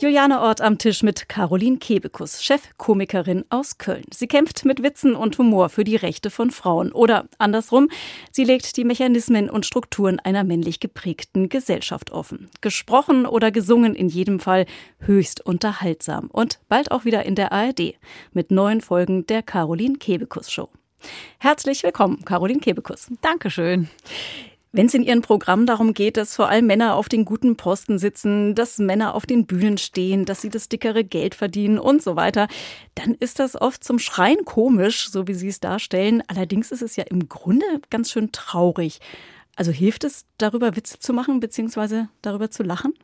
Juliane Ort am Tisch mit Caroline Kebekus, Chefkomikerin aus Köln. Sie kämpft mit Witzen und Humor für die Rechte von Frauen. Oder andersrum, sie legt die Mechanismen und Strukturen einer männlich geprägten Gesellschaft offen. Gesprochen oder gesungen in jedem Fall höchst unterhaltsam. Und bald auch wieder in der ARD mit neuen Folgen der Caroline Kebekus Show. Herzlich willkommen, Caroline Kebekus. Dankeschön. Wenn es in Ihrem Programm darum geht, dass vor allem Männer auf den guten Posten sitzen, dass Männer auf den Bühnen stehen, dass sie das dickere Geld verdienen und so weiter, dann ist das oft zum Schreien komisch, so wie Sie es darstellen. Allerdings ist es ja im Grunde ganz schön traurig. Also hilft es, darüber Witze zu machen, beziehungsweise darüber zu lachen?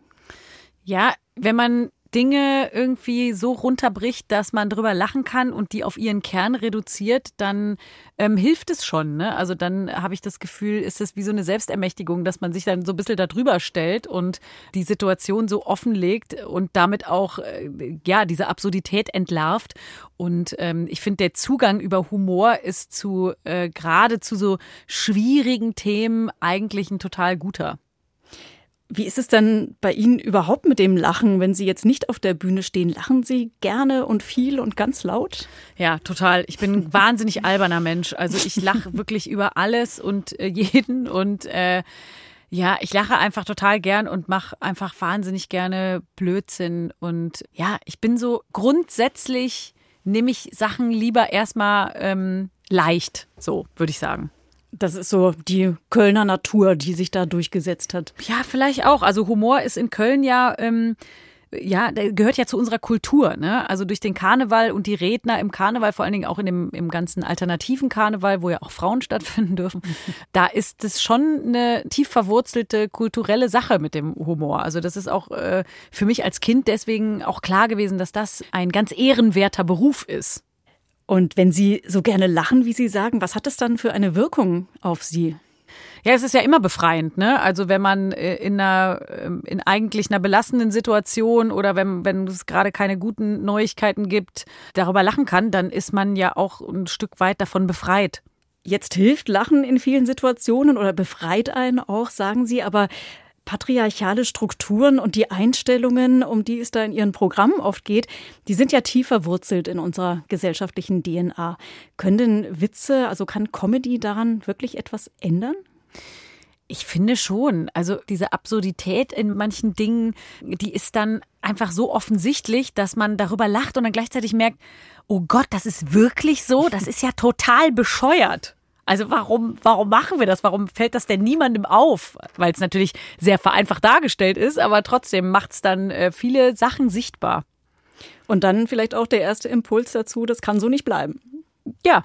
Ja, wenn man Dinge irgendwie so runterbricht, dass man drüber lachen kann und die auf ihren Kern reduziert, dann ähm, hilft es schon. Ne? Also dann habe ich das Gefühl, ist es wie so eine Selbstermächtigung, dass man sich dann so ein bisschen darüber stellt und die Situation so offenlegt und damit auch äh, ja diese Absurdität entlarvt. Und ähm, ich finde, der Zugang über Humor ist zu äh, gerade zu so schwierigen Themen eigentlich ein total guter. Wie ist es denn bei Ihnen überhaupt mit dem Lachen, wenn Sie jetzt nicht auf der Bühne stehen? Lachen Sie gerne und viel und ganz laut? Ja, total. Ich bin ein wahnsinnig alberner Mensch. Also ich lache wirklich über alles und äh, jeden und äh, ja, ich lache einfach total gern und mache einfach wahnsinnig gerne Blödsinn. Und ja, ich bin so grundsätzlich, nehme ich Sachen lieber erstmal ähm, leicht, so würde ich sagen. Das ist so die Kölner Natur, die sich da durchgesetzt hat. Ja, vielleicht auch. Also Humor ist in Köln ja. Ähm, ja, der gehört ja zu unserer Kultur, ne? Also durch den Karneval und die Redner im Karneval, vor allen Dingen auch in dem im ganzen alternativen Karneval, wo ja auch Frauen stattfinden dürfen, da ist es schon eine tief verwurzelte kulturelle Sache mit dem Humor. Also das ist auch äh, für mich als Kind deswegen auch klar gewesen, dass das ein ganz ehrenwerter Beruf ist. Und wenn Sie so gerne lachen, wie Sie sagen, was hat es dann für eine Wirkung auf Sie? Ja, es ist ja immer befreiend, ne? Also wenn man äh, in einer ähm, in eigentlich einer belastenden Situation oder wenn wenn es gerade keine guten Neuigkeiten gibt, darüber lachen kann, dann ist man ja auch ein Stück weit davon befreit. Jetzt hilft Lachen in vielen Situationen oder befreit einen auch, sagen Sie, aber patriarchale Strukturen und die Einstellungen, um die es da in Ihren Programmen oft geht, die sind ja tief verwurzelt in unserer gesellschaftlichen DNA. Können denn Witze, also kann Comedy daran wirklich etwas ändern? Ich finde schon. Also diese Absurdität in manchen Dingen, die ist dann einfach so offensichtlich, dass man darüber lacht und dann gleichzeitig merkt, oh Gott, das ist wirklich so, das ist ja total bescheuert. Also warum, warum machen wir das? Warum fällt das denn niemandem auf? Weil es natürlich sehr vereinfacht dargestellt ist, aber trotzdem macht es dann äh, viele Sachen sichtbar. Und dann vielleicht auch der erste Impuls dazu, das kann so nicht bleiben. Ja,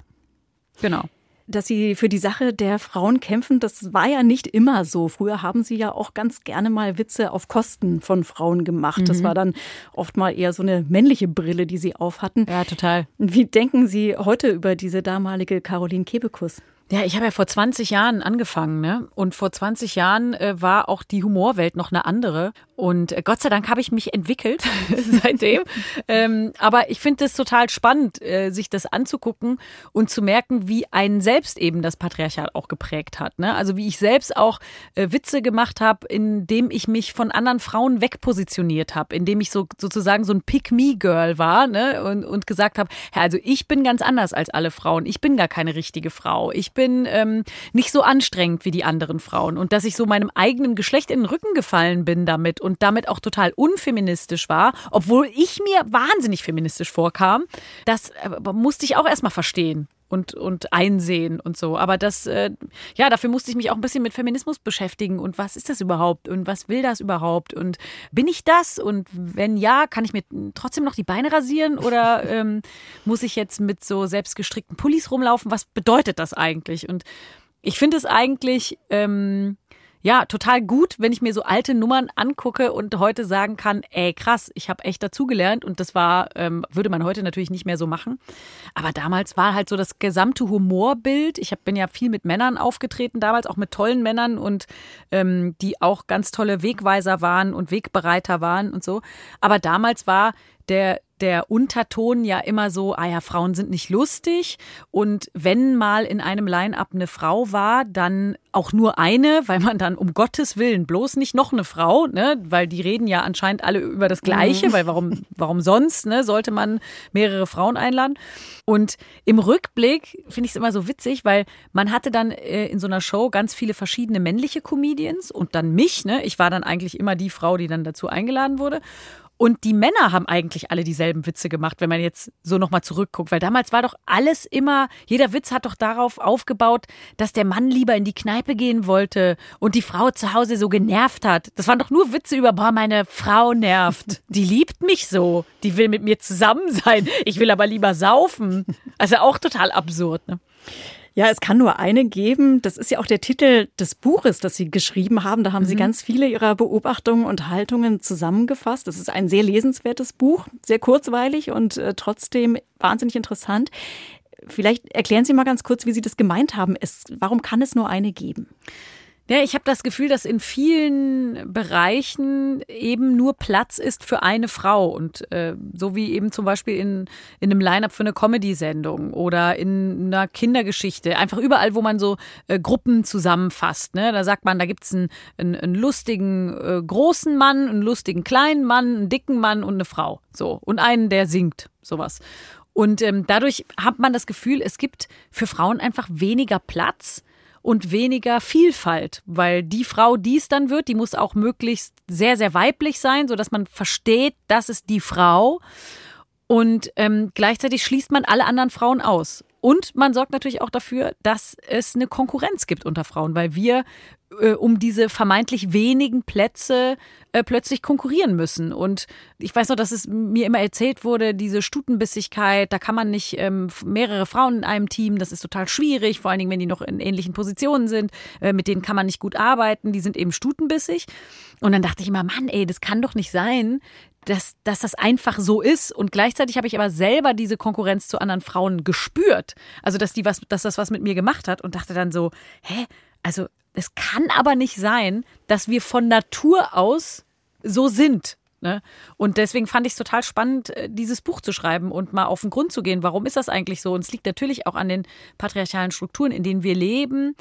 genau dass Sie für die Sache der Frauen kämpfen, das war ja nicht immer so. Früher haben Sie ja auch ganz gerne mal Witze auf Kosten von Frauen gemacht. Mhm. Das war dann oft mal eher so eine männliche Brille, die Sie aufhatten. Ja, total. Wie denken Sie heute über diese damalige Caroline Kebekus? Ja, ich habe ja vor 20 Jahren angefangen, ne? Und vor 20 Jahren äh, war auch die Humorwelt noch eine andere. Und äh, Gott sei Dank habe ich mich entwickelt seitdem. ähm, aber ich finde es total spannend, äh, sich das anzugucken und zu merken, wie einen selbst eben das Patriarchat auch geprägt hat. Ne? Also wie ich selbst auch äh, Witze gemacht habe, indem ich mich von anderen Frauen wegpositioniert habe, indem ich so sozusagen so ein Pick-me-Girl war ne? und, und gesagt habe, also ich bin ganz anders als alle Frauen. Ich bin gar keine richtige Frau. Ich bin bin ähm, nicht so anstrengend wie die anderen Frauen. Und dass ich so meinem eigenen Geschlecht in den Rücken gefallen bin damit und damit auch total unfeministisch war, obwohl ich mir wahnsinnig feministisch vorkam, das äh, musste ich auch erstmal verstehen und, und einsehen und so. Aber das, äh, ja, dafür musste ich mich auch ein bisschen mit Feminismus beschäftigen und was ist das überhaupt und was will das überhaupt und bin ich das und wenn ja, kann ich mir trotzdem noch die Beine rasieren oder ähm, muss ich jetzt mit so selbstgestrickten Pullis rumlaufen? Was bedeutet das eigentlich? Und ich finde es eigentlich ähm, ja, total gut, wenn ich mir so alte Nummern angucke und heute sagen kann, ey, krass, ich habe echt dazugelernt und das war, ähm, würde man heute natürlich nicht mehr so machen. Aber damals war halt so das gesamte Humorbild. Ich hab, bin ja viel mit Männern aufgetreten, damals auch mit tollen Männern und ähm, die auch ganz tolle Wegweiser waren und Wegbereiter waren und so. Aber damals war der der Unterton ja immer so, ah ja, Frauen sind nicht lustig. Und wenn mal in einem Line-up eine Frau war, dann auch nur eine, weil man dann um Gottes Willen bloß nicht noch eine Frau, ne? Weil die reden ja anscheinend alle über das Gleiche, mhm. weil warum, warum sonst, ne, sollte man mehrere Frauen einladen? Und im Rückblick finde ich es immer so witzig, weil man hatte dann äh, in so einer Show ganz viele verschiedene männliche Comedians und dann mich, ne? Ich war dann eigentlich immer die Frau, die dann dazu eingeladen wurde. Und die Männer haben eigentlich alle dieselben Witze gemacht, wenn man jetzt so nochmal zurückguckt. Weil damals war doch alles immer, jeder Witz hat doch darauf aufgebaut, dass der Mann lieber in die Kneipe gehen wollte und die Frau zu Hause so genervt hat. Das waren doch nur Witze über, boah, meine Frau nervt. Die liebt mich so. Die will mit mir zusammen sein. Ich will aber lieber saufen. Also auch total absurd, ne? Ja, es kann nur eine geben. Das ist ja auch der Titel des Buches, das Sie geschrieben haben. Da haben mhm. Sie ganz viele Ihrer Beobachtungen und Haltungen zusammengefasst. Das ist ein sehr lesenswertes Buch, sehr kurzweilig und äh, trotzdem wahnsinnig interessant. Vielleicht erklären Sie mal ganz kurz, wie Sie das gemeint haben. Es, warum kann es nur eine geben? Ja, ich habe das Gefühl, dass in vielen Bereichen eben nur Platz ist für eine Frau. Und äh, so wie eben zum Beispiel in, in einem Line-up für eine Comedy-Sendung oder in einer Kindergeschichte. Einfach überall, wo man so äh, Gruppen zusammenfasst. Ne? Da sagt man, da gibt's einen, einen, einen lustigen äh, großen Mann, einen lustigen kleinen Mann, einen dicken Mann und eine Frau. So. Und einen, der singt. Sowas. Und ähm, dadurch hat man das Gefühl, es gibt für Frauen einfach weniger Platz und weniger Vielfalt, weil die Frau, die es dann wird, die muss auch möglichst sehr, sehr weiblich sein, so dass man versteht, das ist die Frau. Und ähm, gleichzeitig schließt man alle anderen Frauen aus. Und man sorgt natürlich auch dafür, dass es eine Konkurrenz gibt unter Frauen, weil wir äh, um diese vermeintlich wenigen Plätze äh, plötzlich konkurrieren müssen. Und ich weiß noch, dass es mir immer erzählt wurde, diese Stutenbissigkeit, da kann man nicht ähm, mehrere Frauen in einem Team, das ist total schwierig, vor allen Dingen, wenn die noch in ähnlichen Positionen sind, äh, mit denen kann man nicht gut arbeiten, die sind eben stutenbissig. Und dann dachte ich immer, Mann, ey, das kann doch nicht sein, dass, dass das einfach so ist. Und gleichzeitig habe ich aber selber diese Konkurrenz zu anderen Frauen gespürt. Also, dass die was, dass das was mit mir gemacht hat und dachte dann so, hä? Also, es kann aber nicht sein, dass wir von Natur aus so sind. Ne? Und deswegen fand ich es total spannend, äh, dieses Buch zu schreiben und mal auf den Grund zu gehen. Warum ist das eigentlich so? Und es liegt natürlich auch an den patriarchalen Strukturen, in denen wir leben.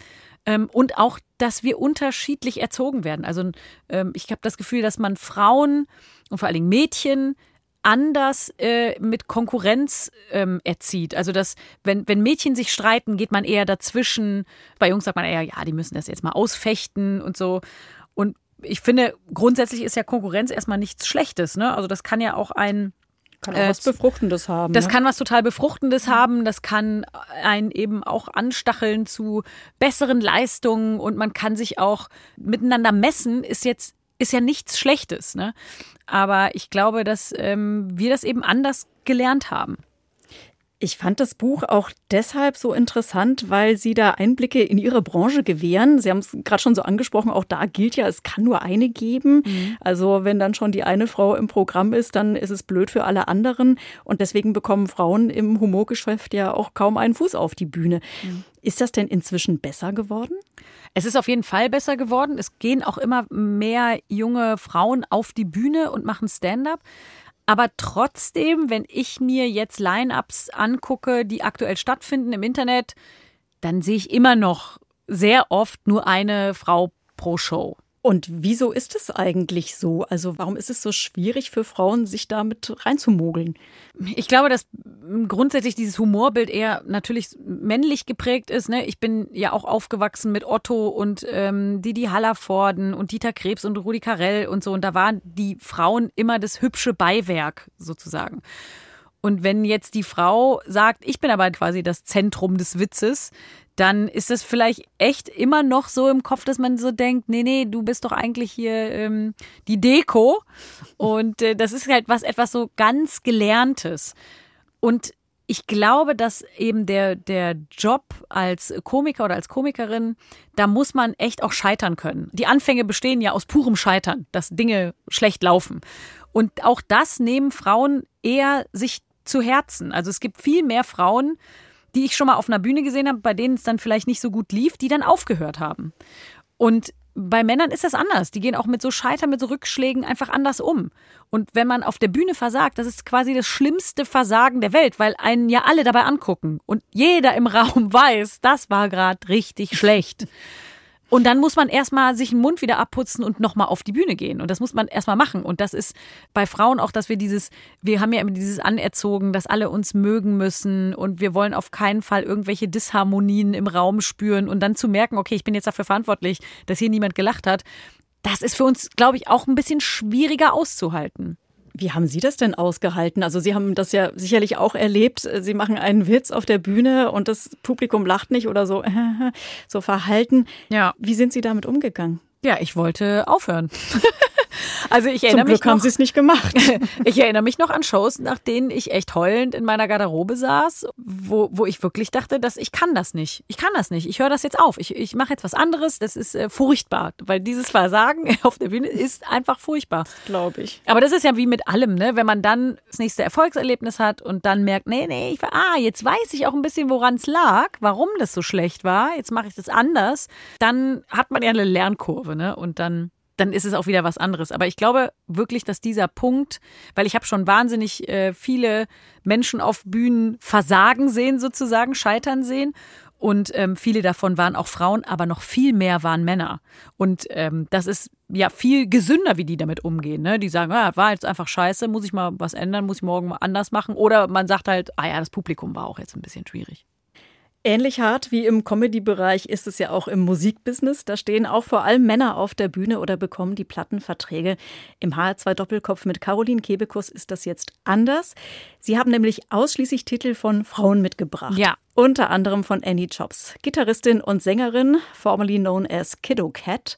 Ähm, und auch, dass wir unterschiedlich erzogen werden. Also ähm, ich habe das Gefühl, dass man Frauen und vor allen Dingen Mädchen anders äh, mit Konkurrenz ähm, erzieht. Also dass, wenn, wenn Mädchen sich streiten, geht man eher dazwischen. Bei Jungs sagt man eher, ja, die müssen das jetzt mal ausfechten und so. Und ich finde, grundsätzlich ist ja Konkurrenz erstmal nichts Schlechtes. Ne? Also das kann ja auch ein kann auch äh, was Befruchtendes haben. Das ne? kann was total Befruchtendes haben. Das kann einen eben auch anstacheln zu besseren Leistungen und man kann sich auch miteinander messen, ist jetzt ist ja nichts Schlechtes. Ne? Aber ich glaube, dass ähm, wir das eben anders gelernt haben. Ich fand das Buch auch deshalb so interessant, weil Sie da Einblicke in Ihre Branche gewähren. Sie haben es gerade schon so angesprochen, auch da gilt ja, es kann nur eine geben. Mhm. Also wenn dann schon die eine Frau im Programm ist, dann ist es blöd für alle anderen. Und deswegen bekommen Frauen im Humorgeschäft ja auch kaum einen Fuß auf die Bühne. Mhm. Ist das denn inzwischen besser geworden? Es ist auf jeden Fall besser geworden. Es gehen auch immer mehr junge Frauen auf die Bühne und machen Stand-up. Aber trotzdem, wenn ich mir jetzt Line-ups angucke, die aktuell stattfinden im Internet, dann sehe ich immer noch sehr oft nur eine Frau pro Show. Und wieso ist es eigentlich so? Also warum ist es so schwierig für Frauen, sich damit reinzumogeln? Ich glaube, dass grundsätzlich dieses Humorbild eher natürlich männlich geprägt ist. Ne? Ich bin ja auch aufgewachsen mit Otto und ähm, Didi Hallervorden und Dieter Krebs und Rudi Carell und so. Und da waren die Frauen immer das hübsche Beiwerk sozusagen. Und wenn jetzt die Frau sagt, ich bin aber quasi das Zentrum des Witzes, dann ist es vielleicht echt immer noch so im Kopf, dass man so denkt, nee, nee, du bist doch eigentlich hier ähm, die Deko. Und äh, das ist halt was etwas so ganz Gelerntes. Und ich glaube, dass eben der, der Job als Komiker oder als Komikerin, da muss man echt auch scheitern können. Die Anfänge bestehen ja aus purem Scheitern, dass Dinge schlecht laufen. Und auch das nehmen Frauen eher sich zu Herzen. Also es gibt viel mehr Frauen, die ich schon mal auf einer Bühne gesehen habe, bei denen es dann vielleicht nicht so gut lief, die dann aufgehört haben. Und bei Männern ist das anders. Die gehen auch mit so Scheitern, mit so Rückschlägen einfach anders um. Und wenn man auf der Bühne versagt, das ist quasi das schlimmste Versagen der Welt, weil einen ja alle dabei angucken und jeder im Raum weiß, das war gerade richtig schlecht. Und dann muss man erstmal sich den Mund wieder abputzen und nochmal auf die Bühne gehen. Und das muss man erstmal machen. Und das ist bei Frauen auch, dass wir dieses, wir haben ja immer dieses anerzogen, dass alle uns mögen müssen und wir wollen auf keinen Fall irgendwelche Disharmonien im Raum spüren und dann zu merken, okay, ich bin jetzt dafür verantwortlich, dass hier niemand gelacht hat. Das ist für uns, glaube ich, auch ein bisschen schwieriger auszuhalten. Wie haben Sie das denn ausgehalten? Also Sie haben das ja sicherlich auch erlebt. Sie machen einen Witz auf der Bühne und das Publikum lacht nicht oder so, so verhalten. Ja. Wie sind Sie damit umgegangen? Ja, ich wollte aufhören. Also ich erinnere Zum Glück mich noch, haben Sie es nicht gemacht. ich erinnere mich noch an Shows, nach denen ich echt heulend in meiner Garderobe saß, wo, wo ich wirklich dachte, dass ich kann das nicht. Ich kann das nicht. Ich höre das jetzt auf. Ich, ich mache jetzt was anderes. Das ist äh, furchtbar, weil dieses Versagen auf der Bühne ist einfach furchtbar. Glaube ich. Aber das ist ja wie mit allem, ne? Wenn man dann das nächste Erfolgserlebnis hat und dann merkt, nee, nee, ich war, ah, jetzt weiß ich auch ein bisschen, woran es lag, warum das so schlecht war. Jetzt mache ich das anders. Dann hat man ja eine Lernkurve, ne? Und dann dann ist es auch wieder was anderes. Aber ich glaube wirklich, dass dieser Punkt, weil ich habe schon wahnsinnig äh, viele Menschen auf Bühnen versagen sehen, sozusagen, scheitern sehen. Und ähm, viele davon waren auch Frauen, aber noch viel mehr waren Männer. Und ähm, das ist ja viel gesünder, wie die damit umgehen. Ne? Die sagen, ja, war jetzt einfach scheiße, muss ich mal was ändern, muss ich morgen mal anders machen. Oder man sagt halt, ah ja, das Publikum war auch jetzt ein bisschen schwierig. Ähnlich hart wie im Comedy-Bereich ist es ja auch im Musikbusiness. Da stehen auch vor allem Männer auf der Bühne oder bekommen die Plattenverträge. Im HR2 Doppelkopf mit Caroline Kebekus ist das jetzt anders. Sie haben nämlich ausschließlich Titel von Frauen mitgebracht. Ja. Unter anderem von Annie Jobs, Gitarristin und Sängerin, formerly known as Kiddo Cat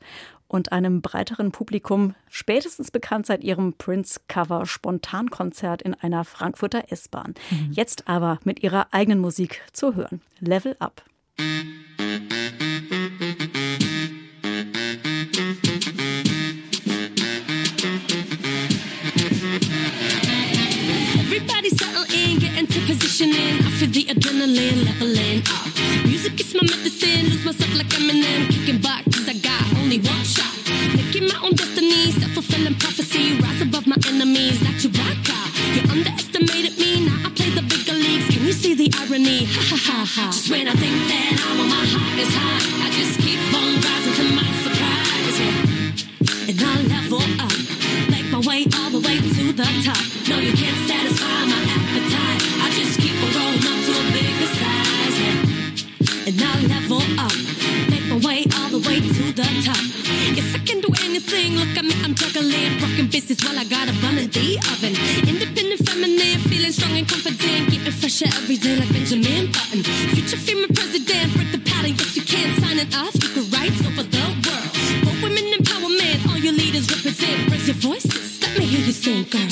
und einem breiteren Publikum spätestens bekannt seit ihrem Prince-Cover Spontankonzert in einer Frankfurter S-Bahn. Mhm. Jetzt aber mit ihrer eigenen Musik zu hören. Level Up. Everybody settle in, get into positioning. I feel the adrenaline leveling up. Music is my medicine, myself like Eminem, kicking back cause I got only one shot. Making my own destiny, self-fulfilling prophecy. Rise above my enemies, not your rock You underestimated me, now I play the bigger leagues. Can you see the irony? Ha ha ha ha. Just when I think that I'm on my high, I just keep on rising to my surprise. Yeah. And I level up, make my way all the way to the top. No, you can't And I level up, make my way all the way to the top. Yes, I can do anything. Look at me, I'm juggling, rocking business while I got a bun in the oven. Independent, feminine, feeling strong and confident, getting fresher every day like Benjamin Button. Future female president, break the pattern. Yes, you can sign it off. Equal rights over the world. For women empowerment, all your leaders represent. Raise your voices, let me hear you sing, girl.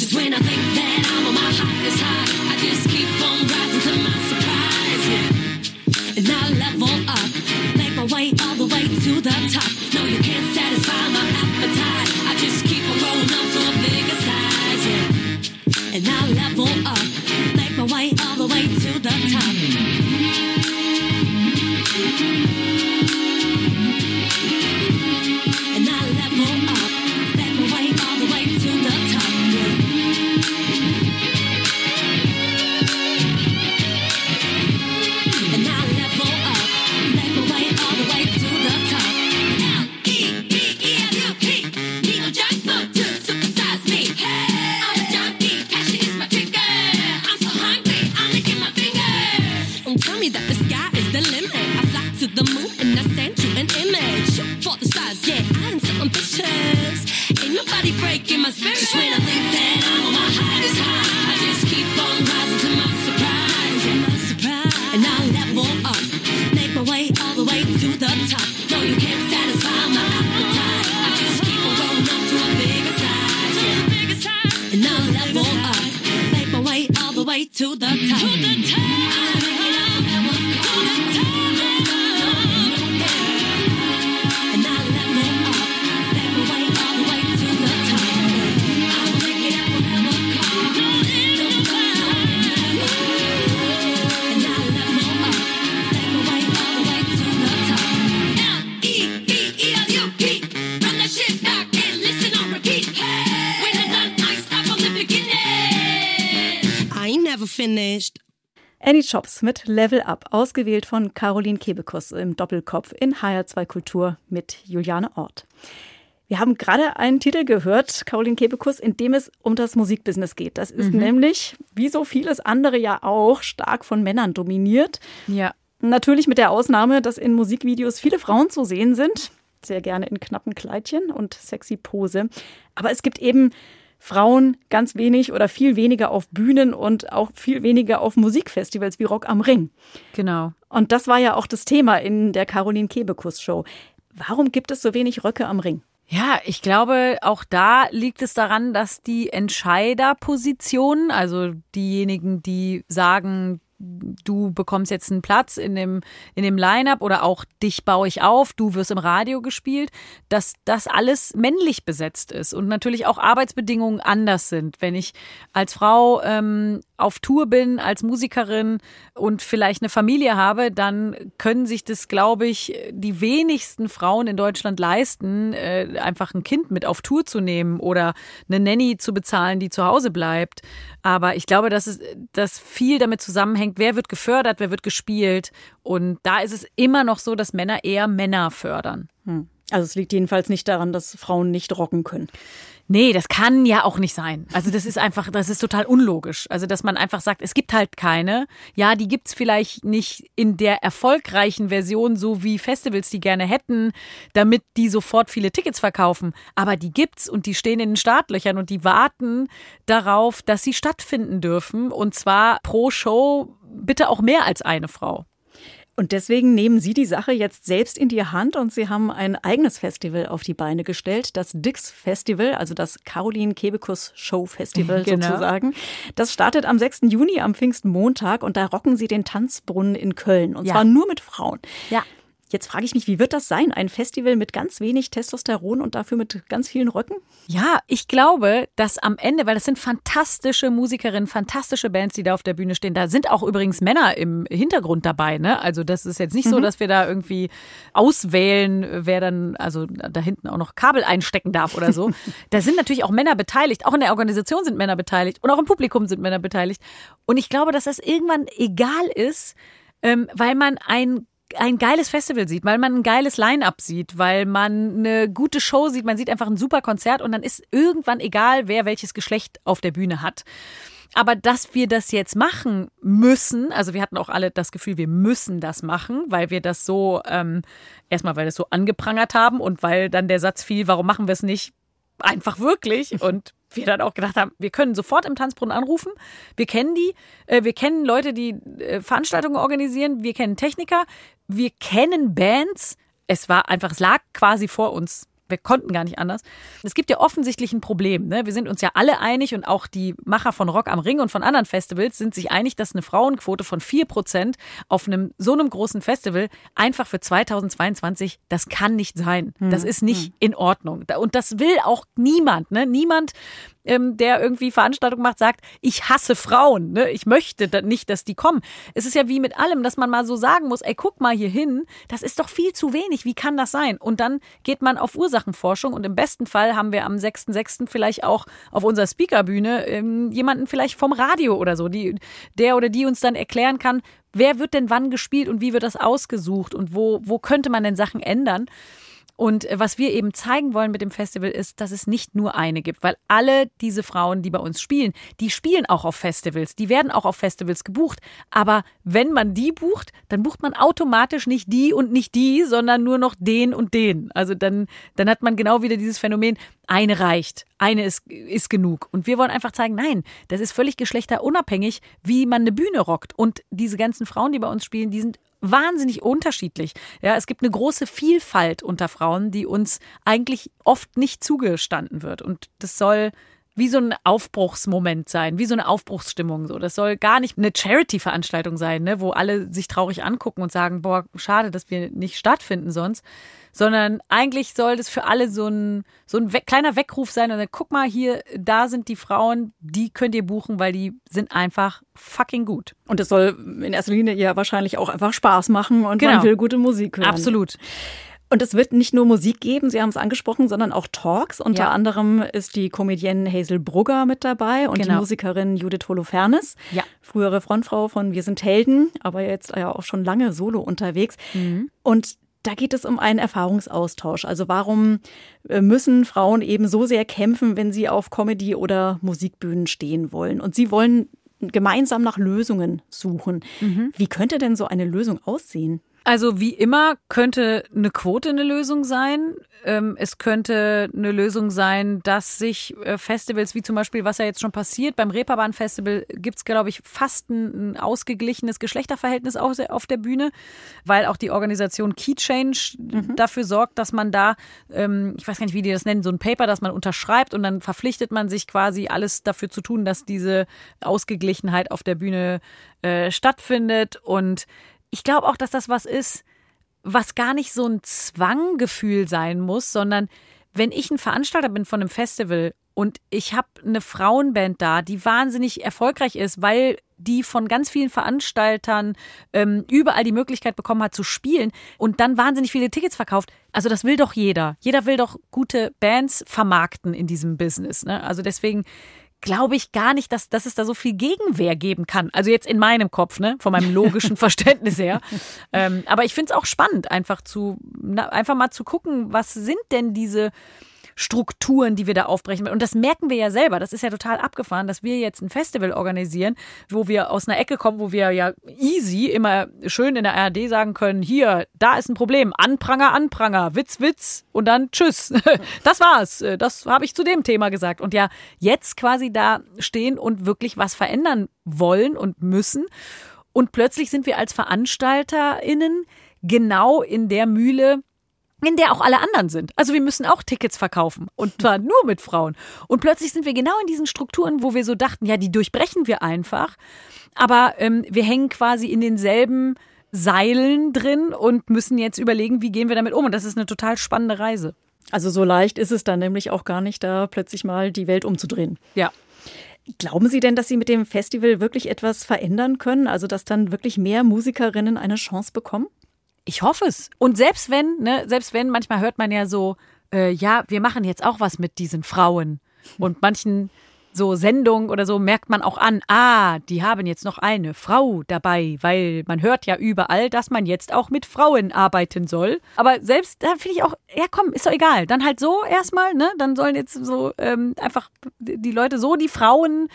Way to the top. To the top. Finished. Annie Chops mit Level Up, ausgewählt von Caroline Kebekus im Doppelkopf in HR2 Kultur mit Juliane Ort. Wir haben gerade einen Titel gehört, Caroline Kebekus, in dem es um das Musikbusiness geht. Das ist mhm. nämlich, wie so vieles andere ja auch, stark von Männern dominiert. Ja. Natürlich mit der Ausnahme, dass in Musikvideos viele Frauen zu sehen sind. Sehr gerne in knappen Kleidchen und sexy Pose. Aber es gibt eben Frauen ganz wenig oder viel weniger auf Bühnen und auch viel weniger auf Musikfestivals wie Rock am Ring. Genau. Und das war ja auch das Thema in der Caroline Kebekus Show. Warum gibt es so wenig Röcke am Ring? Ja, ich glaube, auch da liegt es daran, dass die Entscheiderpositionen, also diejenigen, die sagen, du bekommst jetzt einen Platz in dem, in dem Line-up oder auch dich baue ich auf, du wirst im Radio gespielt, dass das alles männlich besetzt ist und natürlich auch Arbeitsbedingungen anders sind. Wenn ich als Frau ähm, auf Tour bin, als Musikerin und vielleicht eine Familie habe, dann können sich das, glaube ich, die wenigsten Frauen in Deutschland leisten, äh, einfach ein Kind mit auf Tour zu nehmen oder eine Nanny zu bezahlen, die zu Hause bleibt. Aber ich glaube, dass es dass viel damit zusammenhängt, wer wird gefördert, wer wird gespielt. Und da ist es immer noch so, dass Männer eher Männer fördern. Hm. Also es liegt jedenfalls nicht daran, dass Frauen nicht rocken können. Nee, das kann ja auch nicht sein. Also das ist einfach, das ist total unlogisch. Also dass man einfach sagt, es gibt halt keine. Ja, die gibt's vielleicht nicht in der erfolgreichen Version, so wie Festivals die gerne hätten, damit die sofort viele Tickets verkaufen. Aber die gibt's und die stehen in den Startlöchern und die warten darauf, dass sie stattfinden dürfen. Und zwar pro Show bitte auch mehr als eine Frau. Und deswegen nehmen Sie die Sache jetzt selbst in die Hand und Sie haben ein eigenes Festival auf die Beine gestellt, das Dix Festival, also das Caroline Kebekus Show Festival genau. sozusagen. Das startet am 6. Juni am Pfingstmontag und da rocken Sie den Tanzbrunnen in Köln und ja. zwar nur mit Frauen. Ja. Jetzt frage ich mich, wie wird das sein? Ein Festival mit ganz wenig Testosteron und dafür mit ganz vielen Röcken? Ja, ich glaube, dass am Ende, weil das sind fantastische Musikerinnen, fantastische Bands, die da auf der Bühne stehen. Da sind auch übrigens Männer im Hintergrund dabei. Ne? Also das ist jetzt nicht mhm. so, dass wir da irgendwie auswählen, wer dann also da hinten auch noch Kabel einstecken darf oder so. da sind natürlich auch Männer beteiligt. Auch in der Organisation sind Männer beteiligt und auch im Publikum sind Männer beteiligt. Und ich glaube, dass das irgendwann egal ist, ähm, weil man ein ein geiles Festival sieht, weil man ein geiles Line-up sieht, weil man eine gute Show sieht, man sieht einfach ein super Konzert und dann ist irgendwann egal, wer welches Geschlecht auf der Bühne hat. Aber dass wir das jetzt machen müssen, also wir hatten auch alle das Gefühl, wir müssen das machen, weil wir das so, ähm, erstmal weil wir es so angeprangert haben und weil dann der Satz fiel, warum machen wir es nicht einfach wirklich? Und wir dann auch gedacht haben, wir können sofort im Tanzbrunnen anrufen. Wir kennen die, äh, wir kennen Leute, die äh, Veranstaltungen organisieren, wir kennen Techniker, wir kennen Bands. Es war einfach, es lag quasi vor uns wir konnten gar nicht anders. Es gibt ja offensichtlich ein Problem. Ne? Wir sind uns ja alle einig und auch die Macher von Rock am Ring und von anderen Festivals sind sich einig, dass eine Frauenquote von 4% auf einem so einem großen Festival einfach für 2022, das kann nicht sein. Das hm, ist nicht hm. in Ordnung. Und das will auch niemand. Ne? Niemand ähm, der irgendwie Veranstaltungen macht, sagt, ich hasse Frauen, ne? ich möchte da nicht, dass die kommen. Es ist ja wie mit allem, dass man mal so sagen muss, ey, guck mal hier hin, das ist doch viel zu wenig, wie kann das sein? Und dann geht man auf Ursachenforschung und im besten Fall haben wir am 6.6. vielleicht auch auf unserer Speakerbühne ähm, jemanden vielleicht vom Radio oder so, die, der oder die uns dann erklären kann, wer wird denn wann gespielt und wie wird das ausgesucht und wo, wo könnte man denn Sachen ändern? Und äh, was wir eben zeigen wollen mit dem Festival ist, dass es nicht nur eine gibt, weil alle diese Frauen, die bei uns spielen, die spielen auch auf Festivals, die werden auch auf Festivals gebucht. Aber wenn man die bucht, dann bucht man automatisch nicht die und nicht die, sondern nur noch den und den. Also dann, dann hat man genau wieder dieses Phänomen, eine reicht, eine ist, ist genug. Und wir wollen einfach zeigen, nein, das ist völlig geschlechterunabhängig, wie man eine Bühne rockt. Und diese ganzen Frauen, die bei uns spielen, die sind wahnsinnig unterschiedlich. Ja, es gibt eine große Vielfalt unter Frauen, die uns eigentlich oft nicht zugestanden wird. Und das soll wie so ein Aufbruchsmoment sein, wie so eine Aufbruchsstimmung. So, das soll gar nicht eine Charity-Veranstaltung sein, ne, wo alle sich traurig angucken und sagen, boah, schade, dass wir nicht stattfinden sonst, sondern eigentlich soll das für alle so ein so ein kleiner Weckruf sein und dann guck mal hier, da sind die Frauen, die könnt ihr buchen, weil die sind einfach fucking gut. Und es soll in erster Linie ja wahrscheinlich auch einfach Spaß machen und genau. man will gute Musik hören. Absolut. Und es wird nicht nur Musik geben, Sie haben es angesprochen, sondern auch Talks. Unter Ja. anderem ist die Comedienne Hazel Brugger mit dabei und die Genau. Musikerin Judith Holofernes. Ja. Frühere Frontfrau von Wir sind Helden, aber jetzt ja auch schon lange solo unterwegs. Und da geht es um einen Erfahrungsaustausch. Also warum äh, müssen Frauen eben so sehr kämpfen, wenn sie auf Comedy- oder Musikbühnen stehen wollen? Und sie wollen gemeinsam nach Lösungen suchen. Wie könnte denn so eine Lösung aussehen? Also wie immer könnte eine Quote eine Lösung sein. Ähm, es könnte eine Lösung sein, dass sich äh, Festivals, wie zum Beispiel, was ja jetzt schon passiert, beim Reeperbahn Festival gibt es, glaube ich, fast ein, ausgeglichenes Geschlechterverhältnis auf, der Bühne, weil auch die Organisation Key Change dafür sorgt, dass man da, ähm, ich weiß gar nicht, wie die das nennen, so ein Paper, das man unterschreibt und dann verpflichtet man sich quasi alles dafür zu tun, dass diese Ausgeglichenheit auf der Bühne äh, stattfindet und ich glaube auch, dass das was ist, was gar nicht so ein Zwanggefühl sein muss, sondern wenn ich ein Veranstalter bin von einem Festival und ich habe eine Frauenband da, die wahnsinnig erfolgreich ist, weil die von ganz vielen Veranstaltern ähm, überall die Möglichkeit bekommen hat zu spielen und dann wahnsinnig viele Tickets verkauft. Also das will doch jeder. Jeder will doch gute Bands vermarkten in diesem Business. Ne? Also deswegen glaube ich gar nicht, dass, dass es da so viel Gegenwehr geben kann. Also jetzt in meinem Kopf, ne, von meinem logischen Verständnis her. Ähm, aber ich finde es auch spannend, einfach zu, na, einfach mal zu gucken, was sind denn diese Strukturen, die wir da aufbrechen. Und das merken wir ja selber. Das ist ja total abgefahren, dass wir jetzt ein Festival organisieren, wo wir aus einer Ecke kommen, wo wir ja easy immer schön in der ARD sagen können, hier, da ist ein Problem, Anpranger, Anpranger, Witz, Witz und dann Tschüss. Das war's. Das habe ich zu dem Thema gesagt. Und ja, jetzt quasi da stehen und wirklich was verändern wollen und müssen. Und plötzlich sind wir als VeranstalterInnen genau in der Mühle, in der auch alle anderen sind. Also wir müssen auch Tickets verkaufen und zwar nur mit Frauen. Und plötzlich sind wir genau in diesen Strukturen, wo wir so dachten, ja, die durchbrechen wir einfach. Aber ähm, wir hängen quasi in denselben Seilen drin und müssen jetzt überlegen, wie gehen wir damit um. Und das ist eine total spannende Reise. Also so leicht ist es dann nämlich auch gar nicht, da plötzlich mal die Welt umzudrehen. Ja. Glauben Sie denn, dass Sie mit dem Festival wirklich etwas verändern können? Also dass dann wirklich mehr Musikerinnen eine Chance bekommen? Ich hoffe es. Und selbst wenn, ne, selbst wenn, manchmal hört man ja so, äh, ja, wir machen jetzt auch was mit diesen Frauen. Und manchen so Sendungen oder so merkt man auch an, ah, die haben jetzt noch eine Frau dabei, weil man hört ja überall, dass man jetzt auch mit Frauen arbeiten soll. Aber selbst da finde ich auch, ja komm, ist doch egal. Dann halt so erstmal, ne? Dann sollen jetzt so ähm, einfach die Leute so die Frauen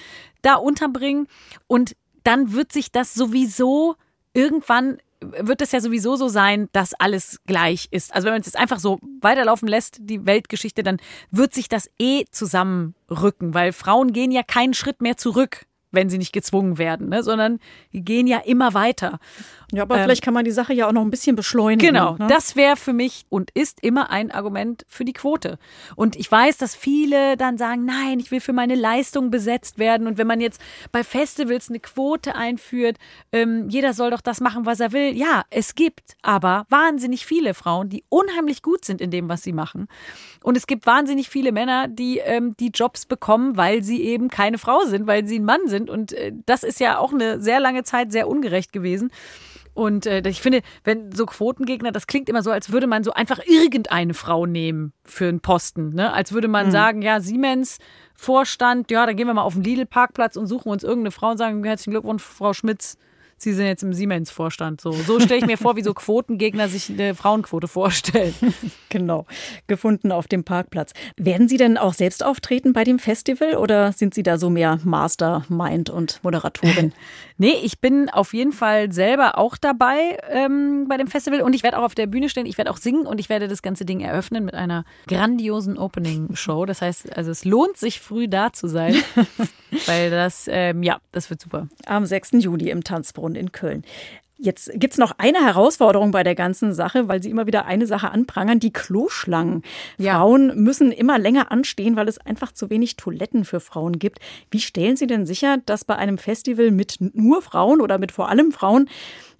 da unterbringen. Und dann wird sich das sowieso irgendwann wird es ja sowieso so sein, dass alles gleich ist. Also wenn man es jetzt einfach so weiterlaufen lässt, die Weltgeschichte, dann wird sich das eh zusammenrücken, weil Frauen gehen ja keinen Schritt mehr zurück, wenn sie nicht gezwungen werden, ne? sondern die gehen ja immer weiter. Ja, aber vielleicht kann man die Sache ja auch noch ein bisschen beschleunigen. Genau, ne? das wäre für mich und ist immer ein Argument für die Quote. Und ich weiß, dass viele dann sagen, nein, ich will für meine Leistung besetzt werden. Und wenn man jetzt bei Festivals eine Quote einführt, ähm, jeder soll doch das machen, was er will. Ja, es gibt aber wahnsinnig viele Frauen, die unheimlich gut sind in dem, was sie machen. Und es gibt wahnsinnig viele Männer, die ähm, die Jobs bekommen, weil sie eben keine Frau sind, weil sie ein Mann sind. Und äh, das ist ja auch eine sehr lange Zeit sehr ungerecht gewesen. Und äh, ich finde, wenn so Quotengegner, das klingt immer so, als würde man so einfach irgendeine Frau nehmen für einen Posten. Ne? Als würde man sagen, ja, Siemens Vorstand, ja, dann gehen wir mal auf den Lidl-Parkplatz und suchen uns irgendeine Frau und sagen, herzlichen Glückwunsch, Frau Schmitz. Sie sind jetzt im Siemens-Vorstand. So, so stelle ich mir vor, wie so Quotengegner sich eine Frauenquote vorstellen. Genau, gefunden auf dem Parkplatz. Werden Sie denn auch selbst auftreten bei dem Festival oder sind Sie da so mehr Mastermind und Moderatorin? Nee, ich bin auf jeden Fall selber auch dabei ähm, bei dem Festival und ich werde auch auf der Bühne stehen, ich werde auch singen und ich werde das ganze Ding eröffnen mit einer grandiosen Opening-Show. Das heißt, also es lohnt sich früh da zu sein, weil das, ähm, ja, das wird super. Am 6. Juli im Tanzbrunnen in Köln. Jetzt gibt's noch eine Herausforderung bei der ganzen Sache, weil Sie immer wieder eine Sache anprangern, die Kloschlangen. Ja. Frauen müssen immer länger anstehen, weil es einfach zu wenig Toiletten für Frauen gibt. Wie stellen Sie denn sicher, dass bei einem Festival mit nur Frauen oder mit vor allem Frauen,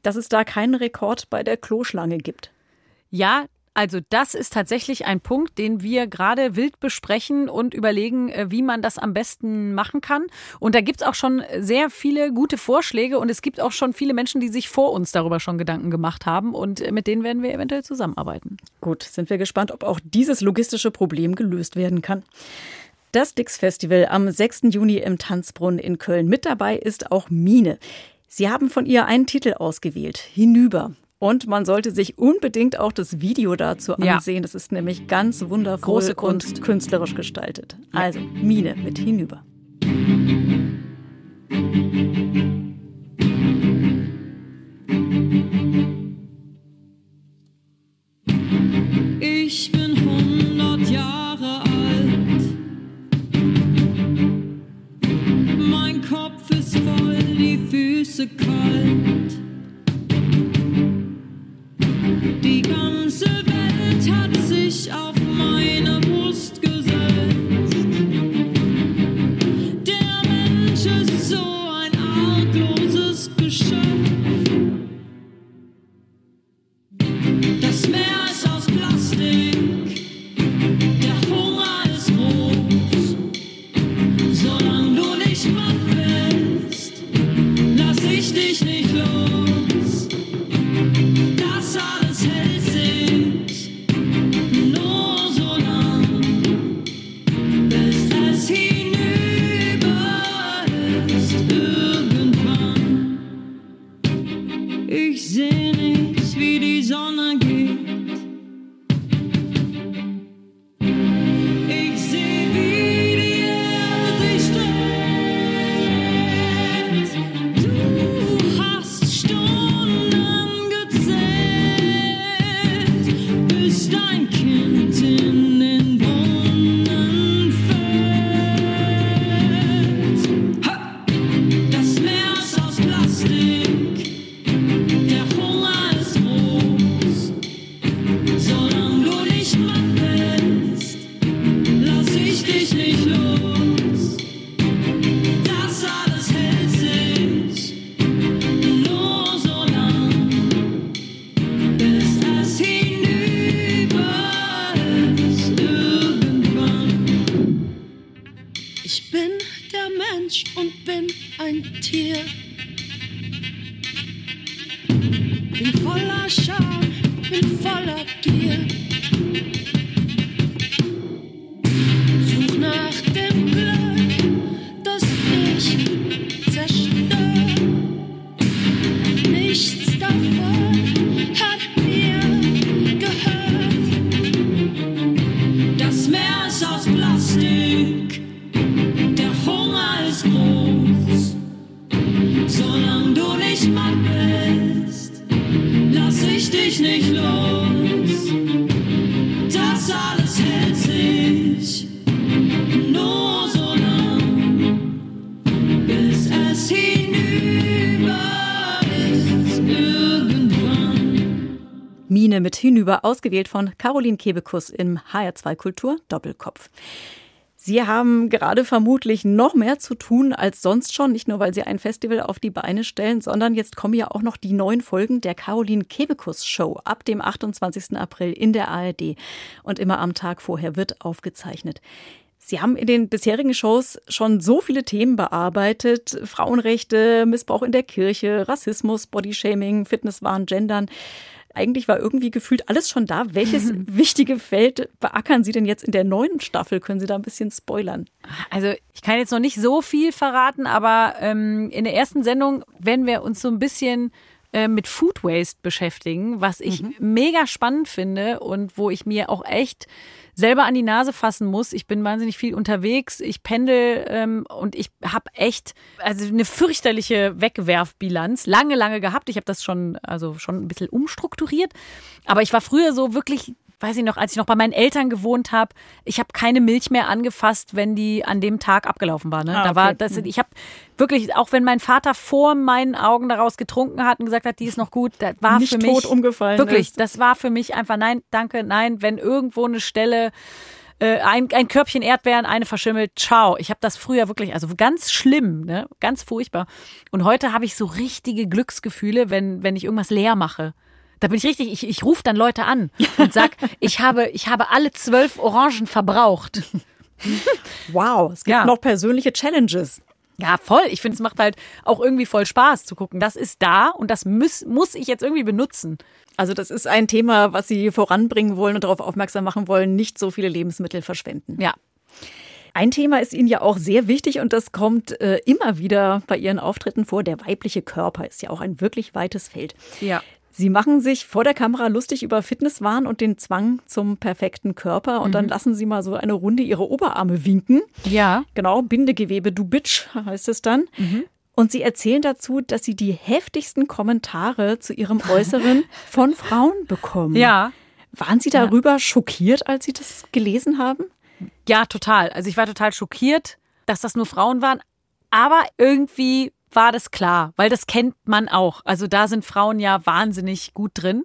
dass es da keinen Rekord bei der Kloschlange gibt? Ja, Also das ist tatsächlich ein Punkt, den wir gerade wild besprechen und überlegen, äh, wie man das am besten machen kann. Und da gibt es auch schon sehr viele gute Vorschläge und es gibt auch schon viele Menschen, die sich vor uns darüber schon Gedanken gemacht haben und äh, mit denen werden wir eventuell zusammenarbeiten. Gut, sind wir gespannt, ob auch dieses logistische Problem gelöst werden kann. Das Dix Festival am 6. Juni im Tanzbrunnen in Köln. Mit dabei ist auch Mine. Sie haben von ihr einen Titel ausgewählt, Hinüber. Und man sollte sich unbedingt auch das Video dazu ansehen. Ja. Das ist nämlich ganz wundervoll Große Kunst. und künstlerisch gestaltet. Also Mine mit hinüber. Ich mit hinüber, ausgewählt von Caroline Kebekus im HR2 Kultur Doppelkopf. Sie haben gerade vermutlich noch mehr zu tun als sonst schon, nicht nur weil Sie ein Festival auf die Beine stellen, sondern jetzt kommen ja auch noch die neuen Folgen der Caroline Kebekus Show ab dem 28. April in der ARD und immer am Tag vorher wird aufgezeichnet. Sie haben in den bisherigen Shows schon so viele Themen bearbeitet. Frauenrechte, Missbrauch in der Kirche, Rassismus, Bodyshaming, Fitnesswahn, Gendern. Eigentlich war irgendwie gefühlt alles schon da. Welches wichtige Feld beackern Sie denn jetzt in der neuen Staffel? Können Sie da ein bisschen spoilern? Also ich kann jetzt noch nicht so viel verraten, aber ähm, in der ersten Sendung werden wir uns so ein bisschen äh, mit Food Waste beschäftigen, was ich mhm. mega spannend finde und wo ich mir auch echt selber an die Nase fassen muss. Ich bin wahnsinnig viel unterwegs, ich pendel ähm, und ich habe echt also eine fürchterliche Wegwerfbilanz lange, lange gehabt. Ich habe das schon also schon ein bisschen umstrukturiert, aber ich war früher so wirklich weiß ich noch, als ich noch bei meinen Eltern gewohnt habe, ich habe keine Milch mehr angefasst, wenn die an dem Tag abgelaufen war. Ne? Ah, okay. Da war das, ich habe wirklich, auch wenn mein Vater vor meinen Augen daraus getrunken hat und gesagt hat, die ist noch gut, das war Nicht für mich tot umgefallen. Wirklich, ist. das war für mich einfach nein, danke, nein. Wenn irgendwo eine Stelle äh, ein, ein Körbchen Erdbeeren, eine verschimmelt, ciao. Ich habe das früher wirklich, also ganz schlimm, ne? ganz furchtbar. Und heute habe ich so richtige Glücksgefühle, wenn, wenn ich irgendwas leer mache. Da bin ich richtig, ich, ich rufe dann Leute an und sag, ich habe, ich habe alle zwölf Orangen verbraucht. Wow, es gibt Ja. noch persönliche Challenges. Ja, voll. Ich finde, es macht halt auch irgendwie voll Spaß zu gucken. Das ist da und das muss, muss ich jetzt irgendwie benutzen. Also das ist ein Thema, was Sie voranbringen wollen und darauf aufmerksam machen wollen, nicht so viele Lebensmittel verschwenden. Ja. Ein Thema ist Ihnen ja auch sehr wichtig und das kommt äh, immer wieder bei Ihren Auftritten vor. Der weibliche Körper ist ja auch ein wirklich weites Feld. Ja. Sie machen sich vor der Kamera lustig über Fitnesswahn und den Zwang zum perfekten Körper und dann lassen Sie mal so eine Runde Ihre Oberarme winken. Ja. Genau, Bindegewebe, du Bitch heißt es dann. Und Sie erzählen dazu, dass Sie die heftigsten Kommentare zu Ihrem Äußeren von Frauen bekommen. Ja. Waren Sie darüber schockiert, als Sie das gelesen haben? Ja, total. Also ich war total schockiert, dass das nur Frauen waren. Aber irgendwie war das klar, weil das kennt man auch. Also da sind Frauen ja wahnsinnig gut drin,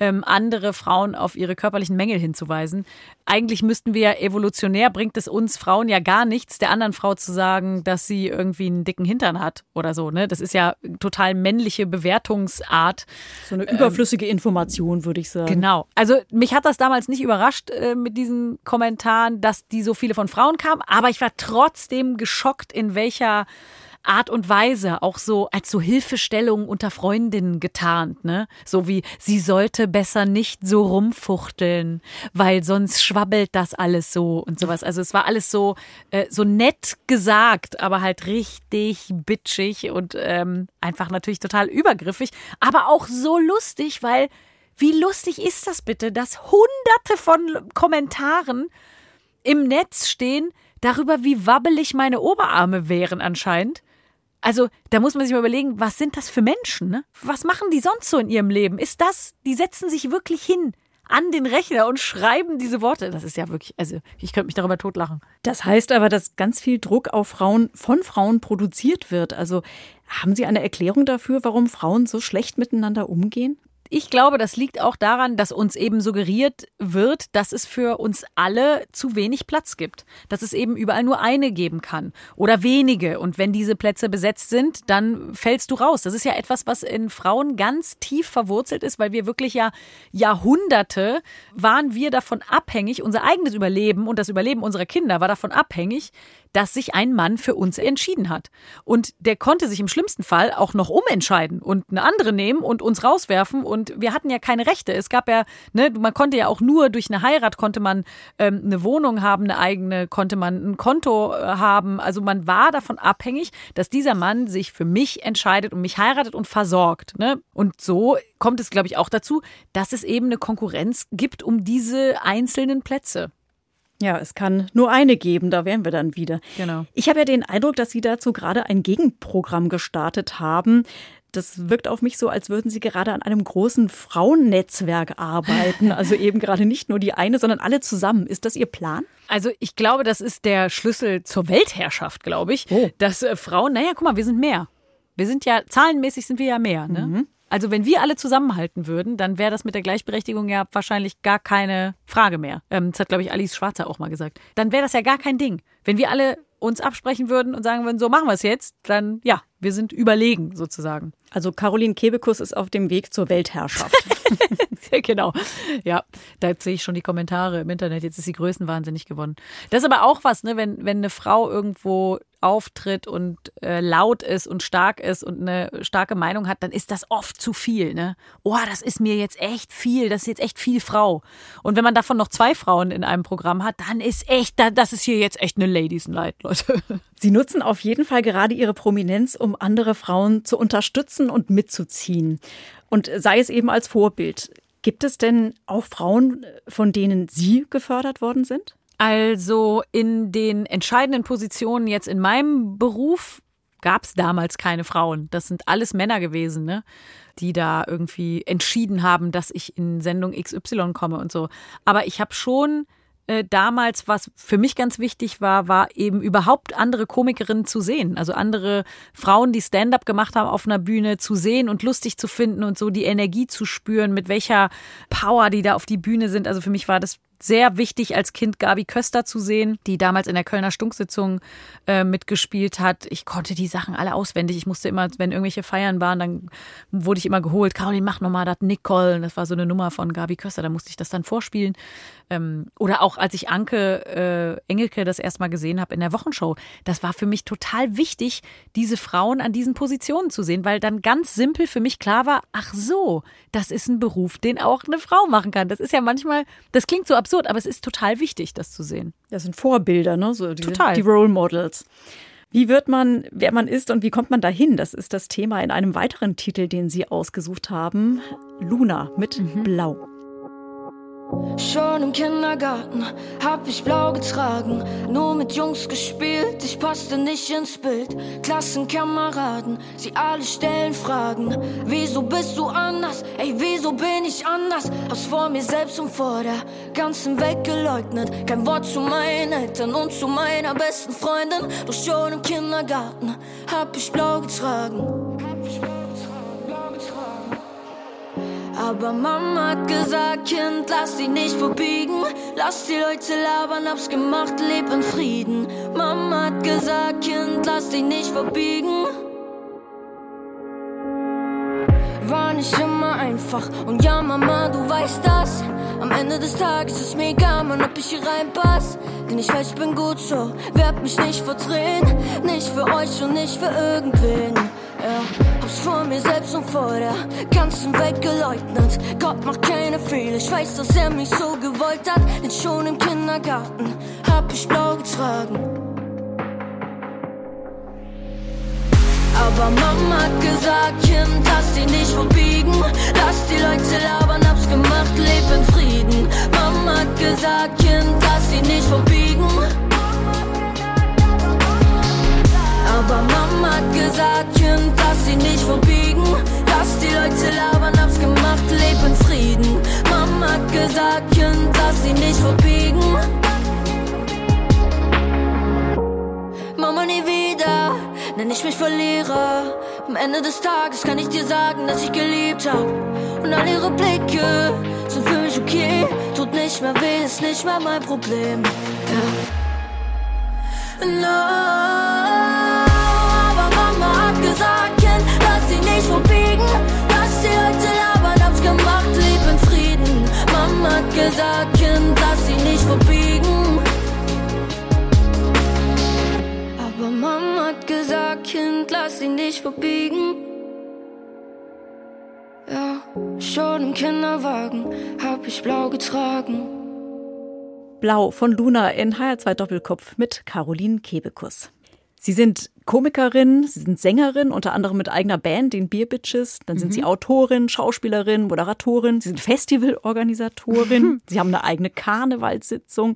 ähm, andere Frauen auf ihre körperlichen Mängel hinzuweisen. Eigentlich müssten wir ja evolutionär, bringt es uns Frauen ja gar nichts, der anderen Frau zu sagen, dass sie irgendwie einen dicken Hintern hat oder so. Ne? Das ist ja total männliche Bewertungsart. So eine überflüssige Information, würde ich sagen. Genau. Also mich hat das damals nicht überrascht äh, mit diesen Kommentaren, dass die so viele von Frauen kamen, aber ich war trotzdem geschockt, in welcher Art und Weise auch so als so Hilfestellung unter Freundinnen getarnt, ne? So wie sie sollte besser nicht so rumfuchteln, weil sonst schwabbelt das alles so und sowas. Also es war alles so äh, so nett gesagt, aber halt richtig bitchig und ähm, einfach natürlich total übergriffig, aber auch so lustig, weil wie lustig ist das bitte, dass hunderte von Kommentaren im Netz stehen darüber, wie wabbelig meine Oberarme wären anscheinend. Also, da muss man sich mal überlegen, was sind das für Menschen? Ne? Was machen die sonst so in ihrem Leben? Ist das, die setzen sich wirklich hin an den Rechner und schreiben diese Worte. Das ist ja wirklich, also ich könnte mich darüber totlachen. Das heißt aber, dass ganz viel Druck auf Frauen von Frauen produziert wird. Also haben Sie eine Erklärung dafür, warum Frauen so schlecht miteinander umgehen? Ich glaube, das liegt auch daran, dass uns eben suggeriert wird, dass es für uns alle zu wenig Platz gibt. Dass es eben überall nur eine geben kann oder wenige. Und wenn diese Plätze besetzt sind, dann fällst du raus. Das ist ja etwas, was in Frauen ganz tief verwurzelt ist, weil wir wirklich ja Jahrhunderte waren wir davon abhängig, unser eigenes Überleben und das Überleben unserer Kinder war davon abhängig, dass sich ein Mann für uns entschieden hat. Und der konnte sich im schlimmsten Fall auch noch umentscheiden und eine andere nehmen und uns rauswerfen. Und wir hatten ja keine Rechte. Es gab ja, ne, man konnte ja auch nur durch eine Heirat konnte man ähm, eine Wohnung haben, eine eigene, konnte man ein Konto äh, haben. Also man war davon abhängig, dass dieser Mann sich für mich entscheidet und mich heiratet und versorgt. Ne? Und so kommt es, glaube ich, auch dazu, dass es eben eine Konkurrenz gibt um diese einzelnen Plätze. Ja, es kann nur eine geben, da wären wir dann wieder. Genau. Ich habe ja den Eindruck, dass Sie dazu gerade ein Gegenprogramm gestartet haben. Das wirkt auf mich so, als würden Sie gerade an einem großen Frauennetzwerk arbeiten. Also eben gerade nicht nur die eine, sondern alle zusammen. Ist das Ihr Plan? Also ich glaube, das ist der Schlüssel zur Weltherrschaft, glaube ich. Oh. Dass äh, Frauen, naja, guck mal, wir sind mehr. Wir sind ja, zahlenmäßig sind wir ja mehr. Ne? Also wenn wir alle zusammenhalten würden, dann wäre das mit der Gleichberechtigung ja wahrscheinlich gar keine Frage mehr. Ähm, das hat, glaube ich, Alice Schwarzer auch mal gesagt. Dann wäre das ja gar kein Ding. Wenn wir alle uns absprechen würden und sagen würden, so machen wir es jetzt, dann ja, wir sind überlegen sozusagen. Also Caroline Kebekus ist auf dem Weg zur Weltherrschaft. genau. Ja, da sehe ich schon die Kommentare im Internet. Jetzt ist sie größenwahnsinnig geworden. Das ist aber auch was, ne, wenn, wenn eine Frau irgendwo auftritt und äh, laut ist und stark ist und eine starke Meinung hat, dann ist das oft zu viel. Ne? Oh, das ist mir jetzt echt viel, das ist jetzt echt viel Frau. Und wenn man davon noch zwei Frauen in einem Programm hat, dann ist echt, da- das ist hier jetzt echt eine Ladies Night, Leute. Sie nutzen auf jeden Fall gerade Ihre Prominenz, um andere Frauen zu unterstützen und mitzuziehen. Und sei es eben als Vorbild. Gibt es denn auch Frauen, von denen Sie gefördert worden sind? Also in den entscheidenden Positionen jetzt in meinem Beruf gab es damals keine Frauen. Das sind alles Männer gewesen, ne? die da irgendwie entschieden haben, dass ich in Sendung XY komme und so. Aber ich habe schon äh, damals, was für mich ganz wichtig war, war eben überhaupt andere Komikerinnen zu sehen. Also andere Frauen, die Stand-up gemacht haben auf einer Bühne, zu sehen und lustig zu finden und so die Energie zu spüren, mit welcher Power die da auf die Bühne sind. Also für mich war das sehr wichtig als Kind Gabi Köster zu sehen, die damals in der Kölner Stunksitzung äh, mitgespielt hat. Ich konnte die Sachen alle auswendig. Ich musste immer, wenn irgendwelche Feiern waren, dann wurde ich immer geholt. Caroline, mach nochmal das Nicole. Das war so eine Nummer von Gabi Köster. Da musste ich das dann vorspielen. Ähm, oder auch als ich Anke äh, Engelke das erstmal gesehen habe in der Wochenshow. Das war für mich total wichtig, diese Frauen an diesen Positionen zu sehen, weil dann ganz simpel für mich klar war, ach so, das ist ein Beruf, den auch eine Frau machen kann. Das ist ja manchmal, das klingt so absurd, aber es ist total wichtig, das zu sehen. Das sind Vorbilder, ne? So die, Total. die Role Models. Wie wird man, wer man ist und wie kommt man dahin? Das ist das Thema in einem weiteren Titel, den Sie ausgesucht haben. Luna mit Blau. Schon im Kindergarten hab ich blau getragen, nur mit Jungs gespielt, ich passte nicht ins Bild. Klassenkameraden, sie alle stellen Fragen. Wieso bist du anders? Ey, wieso bin ich anders? Hab's vor mir selbst und vor der ganzen Welt geleugnet. Kein Wort zu meinen Eltern und zu meiner besten Freundin. Doch schon im Kindergarten hab ich blau getragen. Aber Mama hat gesagt, Kind, lass dich nicht verbiegen. Lass die Leute labern, hab's gemacht, leb in Frieden. Mama hat gesagt, Kind, lass dich nicht verbiegen. War nicht immer einfach. Und ja, Mama, du weißt das. Am Ende des Tages ist mir egal, Mann, ob ich hier reinpass. Denn ich weiß, ich bin gut so. Werd mich nicht verdrehen. Nicht für euch und nicht für irgendwen. Ja, hab's vor mir selbst und vor der ganzen Welt geleugnet. Gott macht keine Fehler, ich weiß, dass er mich so gewollt hat. Denn schon im Kindergarten hab ich blau getragen. Aber Mama hat gesagt, Kind, lass dich nicht verbiegen. Lass die Leute labern, hab's gemacht, leb in Frieden. Mama hat gesagt, Kind, lass dich nicht verbiegen. Aber Mama hat gesagt, Kind, lass sie nicht verbiegen. Lass die Leute labern, hab's gemacht, leb in Frieden. Mama hat gesagt, Kind, lass sie nicht verbiegen. Mama nie wieder, nenn ich mich Verlierer. Am Ende des Tages kann ich dir sagen, dass ich geliebt hab. Und all ihre Blicke sind für mich okay. Tut nicht mehr weh, ist nicht mehr mein Problem. Ja. No, gesagt, Kind, lass sie nicht verbiegen. Aber Mama hat gesagt, Kind, lass sie nicht verbiegen. Ja, schon im Kinderwagen hab ich blau getragen. Blau von Luna in HR2 Doppelkopf mit Caroline Kebekus. Sie sind Komikerin, Sie sind Sängerin, unter anderem mit eigener Band, den Beer Bitches. Dann sind Sie Autorin, Schauspielerin, Moderatorin. Sie sind Festivalorganisatorin. Sie haben eine eigene Karnevalssitzung.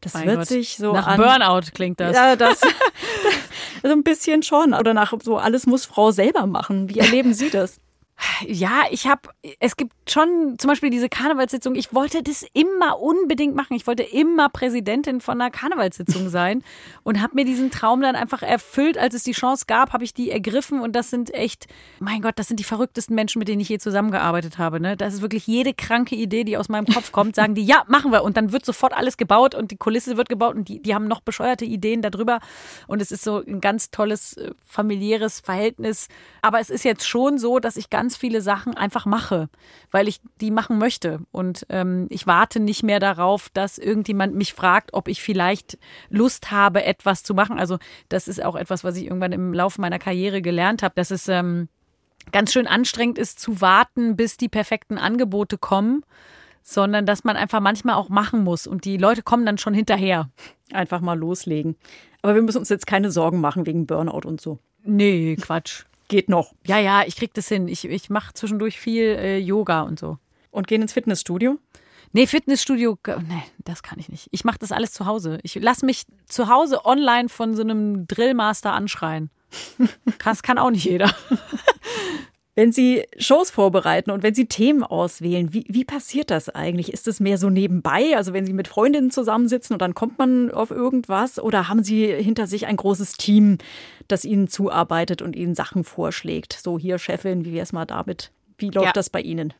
Das Mein wird Gott. sich so Nach an Burnout klingt das. Ja, das so ein bisschen schon. Oder nach so alles muss Frau selber machen. Wie erleben Sie das? Ja, ich habe, es gibt schon zum Beispiel diese Karnevalssitzung. Ich wollte das immer unbedingt machen. Ich wollte immer Präsidentin von einer Karnevalssitzung sein und habe mir diesen Traum dann einfach erfüllt, als es die Chance gab, habe ich die ergriffen und das sind echt, mein Gott, das sind die verrücktesten Menschen, mit denen ich je zusammengearbeitet habe. Ne? Das ist wirklich jede kranke Idee, die aus meinem Kopf kommt, sagen die, ja, machen wir und dann wird sofort alles gebaut und die Kulisse wird gebaut und die, die haben noch bescheuerte Ideen darüber und es ist so ein ganz tolles äh, familiäres Verhältnis. Aber es ist jetzt schon so, dass ich ganz viele Sachen einfach mache, weil ich die machen möchte. Und ähm, ich warte nicht mehr darauf, dass irgendjemand mich fragt, ob ich vielleicht Lust habe, etwas zu machen. Also das ist auch etwas, was ich irgendwann im Laufe meiner Karriere gelernt habe, dass es ähm, ganz schön anstrengend ist zu warten, bis die perfekten Angebote kommen, sondern dass man einfach manchmal auch machen muss und die Leute kommen dann schon hinterher. Einfach mal loslegen. Aber wir müssen uns jetzt keine Sorgen machen wegen Burnout und so. Nee, Quatsch. Geht noch. Ja, ja, ich krieg das hin. Ich, ich mache zwischendurch viel äh, Yoga und so. Und gehen ins Fitnessstudio? Nee, Fitnessstudio, nee, das kann ich nicht. Ich mache das alles zu Hause. Ich lasse mich zu Hause online von so einem Drillmaster anschreien. Das kann auch nicht jeder. Wenn Sie Shows vorbereiten und wenn Sie Themen auswählen, wie, wie passiert das eigentlich? Ist es mehr so nebenbei, also wenn Sie mit Freundinnen zusammensitzen und dann kommt man auf irgendwas? Oder haben Sie hinter sich ein großes Team, das Ihnen zuarbeitet und Ihnen Sachen vorschlägt? So hier, Chefin, wie wär's mal damit? Wie läuft Ja. das bei Ihnen?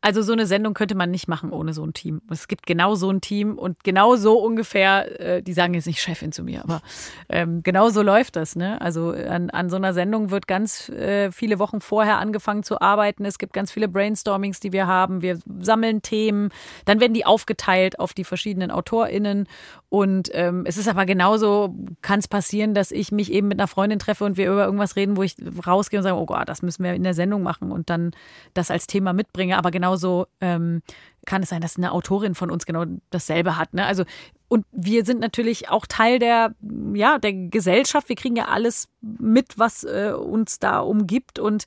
Also so eine Sendung könnte man nicht machen ohne so ein Team. Es gibt genau so ein Team und genau so ungefähr, äh, die sagen jetzt nicht Chefin zu mir, aber ähm, genau so läuft das. Ne? Also an, an so einer Sendung wird ganz äh, viele Wochen vorher angefangen zu arbeiten. Es gibt ganz viele Brainstormings, die wir haben. Wir sammeln Themen, dann werden die aufgeteilt auf die verschiedenen AutorInnen. Und ähm, es ist aber genauso, kann es passieren, dass ich mich eben mit einer Freundin treffe und wir über irgendwas reden, wo ich rausgehe und sage, oh Gott, das müssen wir in der Sendung machen und dann das als Thema mitbringe. Aber genauso ähm, kann es sein, dass eine Autorin von uns genau dasselbe hat. Ne? Also und wir sind natürlich auch Teil der, ja, der Gesellschaft. Wir kriegen ja alles mit, was äh, uns da umgibt. Und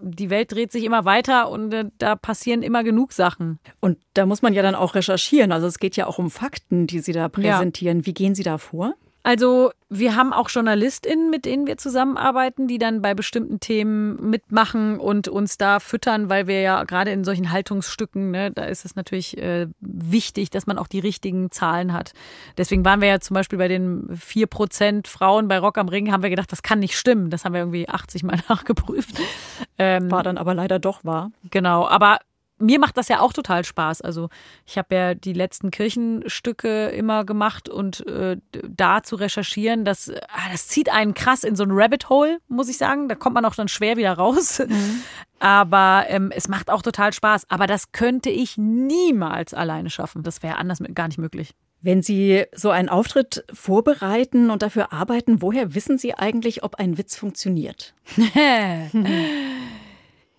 die Welt dreht sich immer weiter und äh, da passieren immer genug Sachen. Und da muss man ja dann auch recherchieren. Also es geht ja auch um Fakten, die Sie da präsentieren. Ja. Wie gehen Sie da vor? Also wir haben auch JournalistInnen, mit denen wir zusammenarbeiten, die dann bei bestimmten Themen mitmachen und uns da füttern, weil wir ja gerade in solchen Haltungsstücken, ne, da ist es natürlich äh, wichtig, dass man auch die richtigen Zahlen hat. Deswegen waren wir ja zum Beispiel bei den vier Prozent Frauen bei Rock am Ring, haben wir gedacht, das kann nicht stimmen. Das haben wir irgendwie 80 Mal nachgeprüft. Ähm, War dann aber leider doch wahr. Genau, aber mir macht das ja auch total Spaß. Also ich habe ja die letzten Kirchenstücke immer gemacht und äh, da zu recherchieren, das, ah, das zieht einen krass in so ein Rabbit Hole, muss ich sagen. Da kommt man auch dann schwer wieder raus. Mhm. Aber ähm, es macht auch total Spaß. Aber das könnte ich niemals alleine schaffen. Das wäre anders gar nicht möglich. Wenn Sie so einen Auftritt vorbereiten und dafür arbeiten, woher wissen Sie eigentlich, ob ein Witz funktioniert?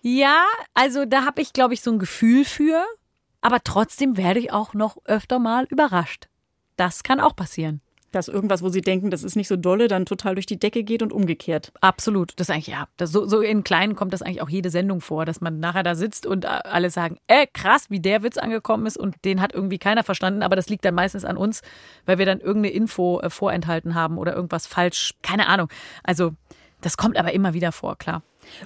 Ja, also da habe ich, glaube ich, so ein Gefühl für. Aber trotzdem werde ich auch noch öfter mal überrascht. Das kann auch passieren. Dass irgendwas, wo Sie denken, das ist nicht so dolle, dann total durch die Decke geht und umgekehrt. Absolut. Das ist eigentlich, ja, das, so, so in Kleinen kommt das eigentlich auch jede Sendung vor, dass man nachher da sitzt und alle sagen, äh, krass, wie der Witz angekommen ist und den hat irgendwie keiner verstanden. Aber das liegt dann meistens an uns, weil wir dann irgendeine Info äh, vorenthalten haben oder irgendwas falsch. Keine Ahnung. Also, das kommt aber immer wieder vor, klar.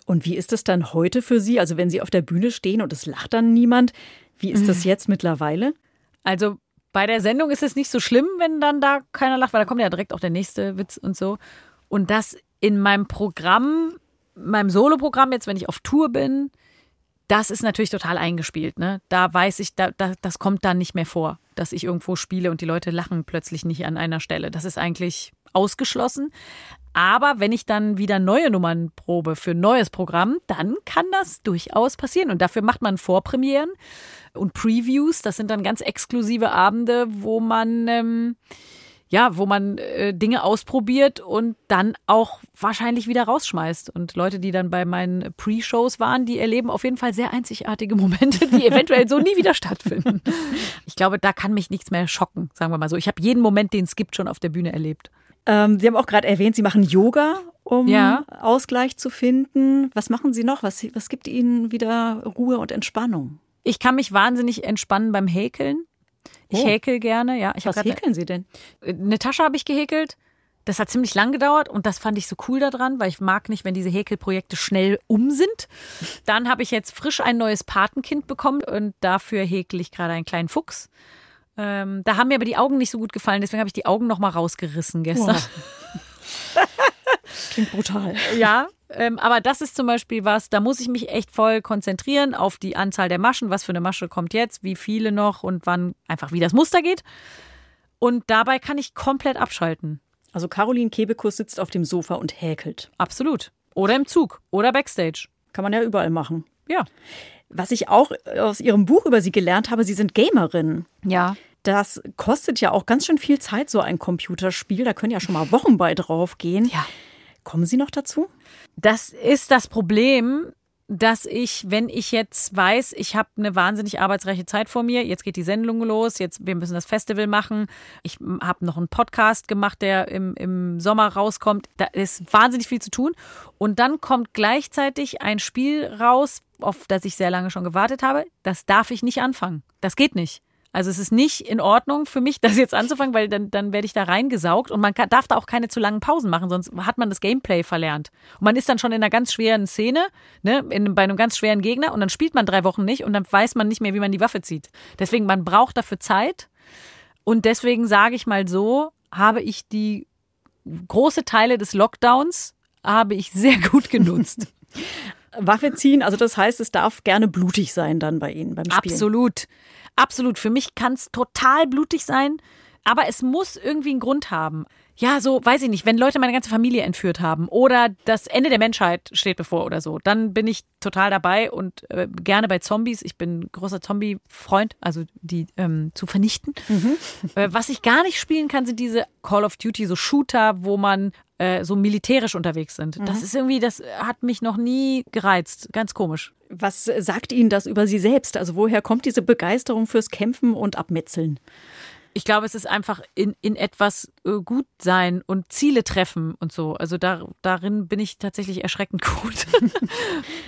Und wie ist es dann heute für Sie? Also wenn Sie auf der Bühne stehen und es lacht dann niemand, wie ist das mhm. jetzt mittlerweile? Also bei der Sendung ist es nicht so schlimm, wenn dann da keiner lacht, weil da kommt ja direkt auch der nächste Witz und so. Und das in meinem Programm, meinem Soloprogramm, jetzt wenn ich auf Tour bin, das ist natürlich total eingespielt. Ne? Da weiß ich, da, da, das kommt dann nicht mehr vor, dass ich irgendwo spiele und die Leute lachen plötzlich nicht an einer Stelle. Das ist eigentlich ausgeschlossen. Aber wenn ich dann wieder neue Nummern probe für ein neues Programm, dann kann das durchaus passieren. Und dafür macht man Vorpremieren und Previews. Das sind dann ganz exklusive Abende, wo man ähm, ja, wo man äh, Dinge ausprobiert und dann auch wahrscheinlich wieder rausschmeißt. Und Leute, die dann bei meinen Pre-Shows waren, die erleben auf jeden Fall sehr einzigartige Momente, die eventuell so nie wieder stattfinden. Ich glaube, da kann mich nichts mehr schocken, sagen wir mal so. Ich habe jeden Moment, den es gibt, schon auf der Bühne erlebt. Ähm, Sie haben auch gerade erwähnt, Sie machen Yoga, um ja. Ausgleich zu finden. Was machen Sie noch? Was, was gibt Ihnen wieder Ruhe und Entspannung? Ich kann mich wahnsinnig entspannen beim Häkeln. Ich oh. häkel gerne, ja. Ich was häkeln Sie denn? Eine Tasche habe ich gehäkelt. Das hat ziemlich lang gedauert und das fand ich so cool daran, weil ich mag nicht, wenn diese Häkelprojekte schnell um sind. Dann habe ich jetzt frisch ein neues Patenkind bekommen und dafür häkel ich gerade einen kleinen Fuchs. Ähm, da haben mir aber die Augen nicht so gut gefallen, deswegen habe ich die Augen noch mal rausgerissen gestern. Wow. Klingt brutal. Ja, ähm, aber das ist zum Beispiel was, da muss ich mich echt voll konzentrieren auf die Anzahl der Maschen. Was für eine Masche kommt jetzt, wie viele noch und wann einfach wie das Muster geht. Und dabei kann ich komplett abschalten. Also Caroline Kebekus sitzt auf dem Sofa und häkelt. Absolut. Oder im Zug oder Backstage. Kann man ja überall machen. Ja. Was ich auch aus Ihrem Buch über Sie gelernt habe, Sie sind Gamerin. Ja. Das kostet ja auch ganz schön viel Zeit, so ein Computerspiel. Da können ja schon mal Wochen bei drauf gehen. Ja. Kommen Sie noch dazu? Das ist das Problem, dass ich, wenn ich jetzt weiß, ich habe eine wahnsinnig arbeitsreiche Zeit vor mir, jetzt geht die Sendung los, jetzt wir müssen das Festival machen, ich habe noch einen Podcast gemacht, der im, im Sommer rauskommt, da ist wahnsinnig viel zu tun und dann kommt gleichzeitig ein Spiel raus, auf das ich sehr lange schon gewartet habe, das darf ich nicht anfangen. Das geht nicht. Also es ist nicht in Ordnung für mich, das jetzt anzufangen, weil dann, dann werde ich da reingesaugt und man kann, darf da auch keine zu langen Pausen machen, sonst hat man das Gameplay verlernt. Und man ist dann schon in einer ganz schweren Szene, ne, in, bei einem ganz schweren Gegner und dann spielt man drei Wochen nicht und dann weiß man nicht mehr, wie man die Waffe zieht. Deswegen, man braucht dafür Zeit und deswegen sage ich mal so, habe ich die große Teile des Lockdowns habe ich sehr gut genutzt. Waffe ziehen, also das heißt, es darf gerne blutig sein dann bei Ihnen beim Spielen. Absolut. Absolut. Für mich kann es total blutig sein, aber es muss irgendwie einen Grund haben. Ja, so, weiß ich nicht, wenn Leute meine ganze Familie entführt haben oder das Ende der Menschheit steht bevor oder so, dann bin ich total dabei und äh, gerne bei Zombies. Ich bin großer Zombie-Freund, also die ähm, zu vernichten. Äh, was ich gar nicht spielen kann, sind diese Call of Duty, so Shooter, wo man äh, so militärisch unterwegs sind. Das ist irgendwie, das hat mich noch nie gereizt. Ganz komisch. Was sagt Ihnen das über Sie selbst? Also woher kommt diese Begeisterung fürs Kämpfen und Abmetzeln? Ich glaube, es ist einfach in, in etwas äh, gut sein und Ziele treffen und so. Also da, darin bin ich tatsächlich erschreckend gut.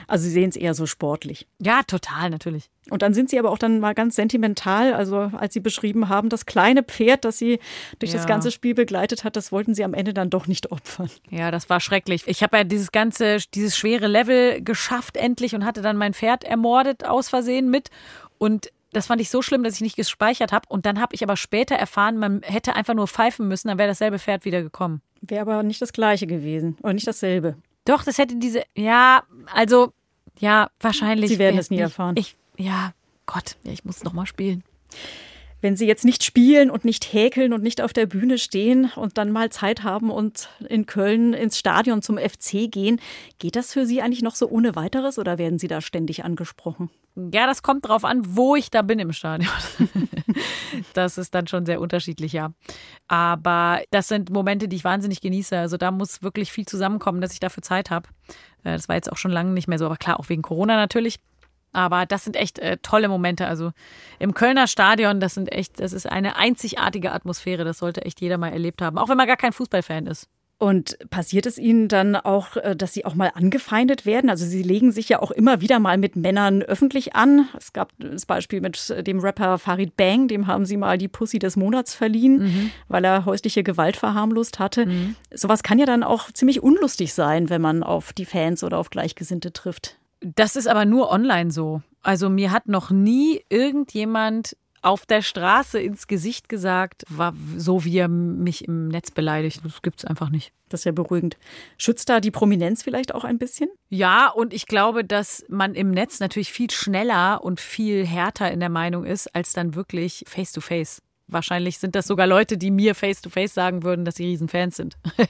Also Sie sehen es eher so sportlich. ja, total, natürlich. Und dann sind Sie aber auch dann mal ganz sentimental. Also als Sie beschrieben haben, das kleine Pferd, das Sie durch das Ja. ganze Spiel begleitet hat, das wollten Sie am Ende dann doch nicht opfern. Ja, das war schrecklich. Ich habe ja dieses ganze, dieses schwere Level geschafft endlich und hatte dann mein Pferd ermordet aus Versehen mit. Und das fand ich so schlimm, dass ich nicht gespeichert habe. Und dann habe ich aber später erfahren, man hätte einfach nur pfeifen müssen, dann wäre dasselbe Pferd wieder gekommen. Wäre aber nicht das gleiche gewesen oder nicht dasselbe. Doch, das hätte diese, ja, also, ja, wahrscheinlich. Sie werden wär's es nie nicht. erfahren. Ich, ja, Gott, ja, ich muss noch mal spielen. Wenn Sie jetzt nicht spielen und nicht häkeln und nicht auf der Bühne stehen und dann mal Zeit haben und in Köln ins Stadion zum FC gehen, geht das für Sie eigentlich noch so ohne weiteres oder werden Sie da ständig angesprochen? Ja, das kommt drauf an, wo ich da bin im Stadion. das ist dann schon sehr unterschiedlich, ja. Aber das sind Momente, die ich wahnsinnig genieße. Also da muss wirklich viel zusammenkommen, dass ich dafür Zeit habe. Äh, Das war jetzt auch schon lange nicht mehr so, aber klar, auch wegen Corona natürlich. Aber das sind echt äh, tolle Momente. Also im Kölner Stadion, das sind echt, das ist eine einzigartige Atmosphäre. Das sollte echt jeder mal erlebt haben, auch wenn man gar kein Fußballfan ist. Und passiert es Ihnen dann auch, äh, dass Sie auch mal angefeindet werden? Also Sie legen sich ja auch immer wieder mal mit Männern öffentlich an. Es gab das Beispiel mit dem Rapper Farid Bang, dem haben Sie mal die Pussy des Monats verliehen, weil er häusliche Gewalt verharmlost hatte. Sowas kann ja dann auch ziemlich unlustig sein, wenn man auf die Fans oder auf Gleichgesinnte trifft. Das ist aber nur online so. Also mir hat noch nie irgendjemand auf der Straße ins Gesicht gesagt, war so wie er mich im Netz beleidigt. Das gibt's einfach nicht. Das ist ja beruhigend. Schützt da die Prominenz vielleicht auch ein bisschen? Ja, und ich glaube, dass man im Netz natürlich viel schneller und viel härter in der Meinung ist, als dann wirklich face to face. Wahrscheinlich sind das sogar Leute, die mir face to face sagen würden, dass sie Riesenfans sind.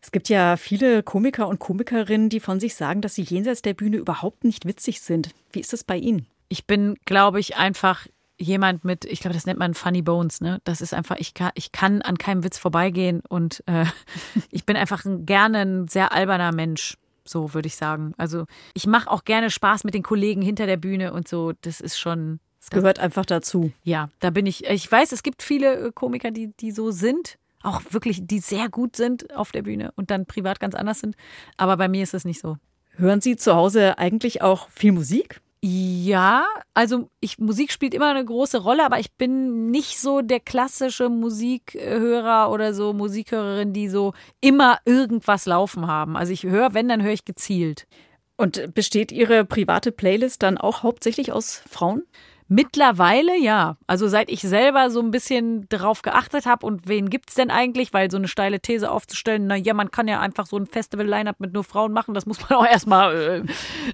Es gibt ja viele Komiker und Komikerinnen, die von sich sagen, dass sie jenseits der Bühne überhaupt nicht witzig sind. Wie ist das bei Ihnen? ich bin, glaube ich, einfach jemand mit, ich glaube, das nennt man Funny Bones, ne? Das ist einfach, ich kann, ich kann an keinem Witz vorbeigehen und äh, ich bin einfach ein, gerne ein sehr alberner Mensch. So würde ich sagen. Also ich mache auch gerne Spaß mit den Kollegen hinter der Bühne und so. Das ist schon, Es gehört einfach dazu. ja, da bin ich. Ich weiß, es gibt viele äh, Komiker, die, die so sind, auch wirklich, die sehr gut sind auf der Bühne und dann privat ganz anders sind. Aber bei mir ist es nicht so. Hören Sie zu Hause eigentlich auch viel Musik? Ja, also ich, Musik spielt immer eine große Rolle, aber ich bin nicht so der klassische Musikhörer oder so Musikhörerin, die so immer irgendwas laufen haben. Also ich höre, wenn, dann höre ich gezielt. Und besteht Ihre private Playlist dann auch hauptsächlich aus Frauen? Mittlerweile ja. Also seit ich selber so ein bisschen drauf geachtet habe und wen gibt's denn eigentlich, weil so eine steile These aufzustellen, na ja, man kann ja einfach so ein Festival-Line-Up mit nur Frauen machen, das muss man auch erstmal äh,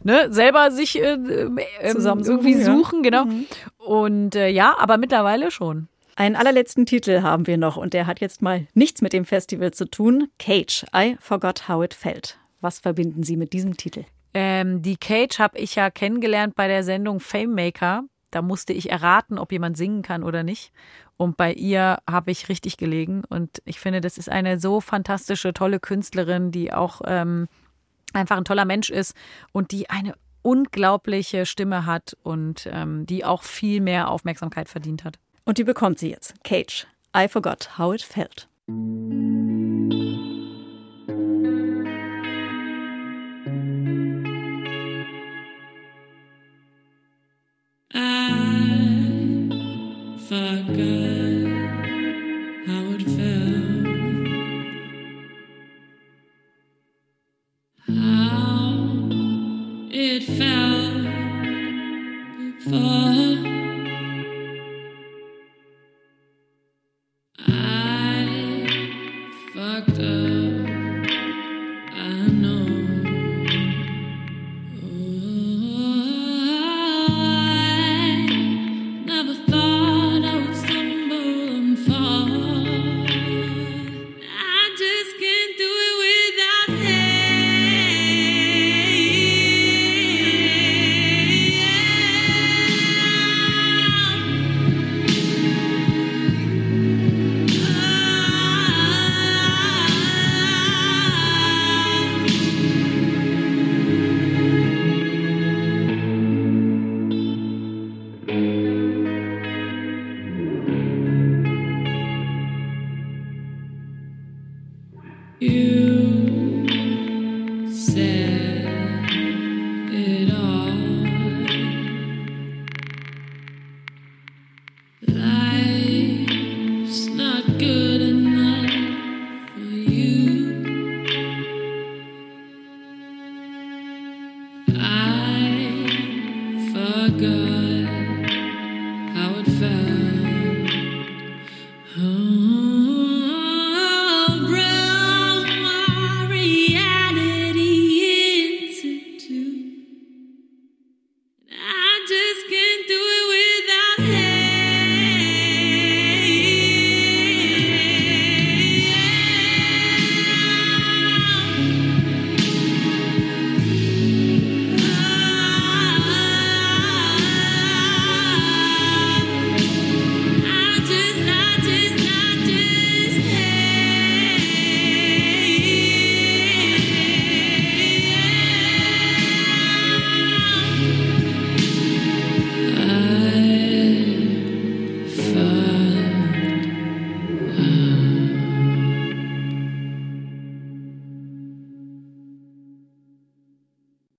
ne, selber sich äh, äh, Zusammensuchen, irgendwie ja. suchen, genau. Und äh, ja, aber mittlerweile schon. Einen allerletzten Titel haben wir noch und der hat jetzt mal nichts mit dem Festival zu tun. Cage, I Forgot How It Felt. Was verbinden Sie mit diesem Titel? Ähm, die Cage habe ich ja kennengelernt bei der Sendung Fame Maker. Da musste ich erraten, ob jemand singen kann oder nicht. Und bei ihr habe ich richtig gelegen. Und ich finde, das ist eine so fantastische, tolle Künstlerin, die auch ähm, einfach ein toller Mensch ist und die eine unglaubliche Stimme hat und ähm, die auch viel mehr Aufmerksamkeit verdient hat. Und die bekommt sie jetzt. Cage, I Forgot How It Felt.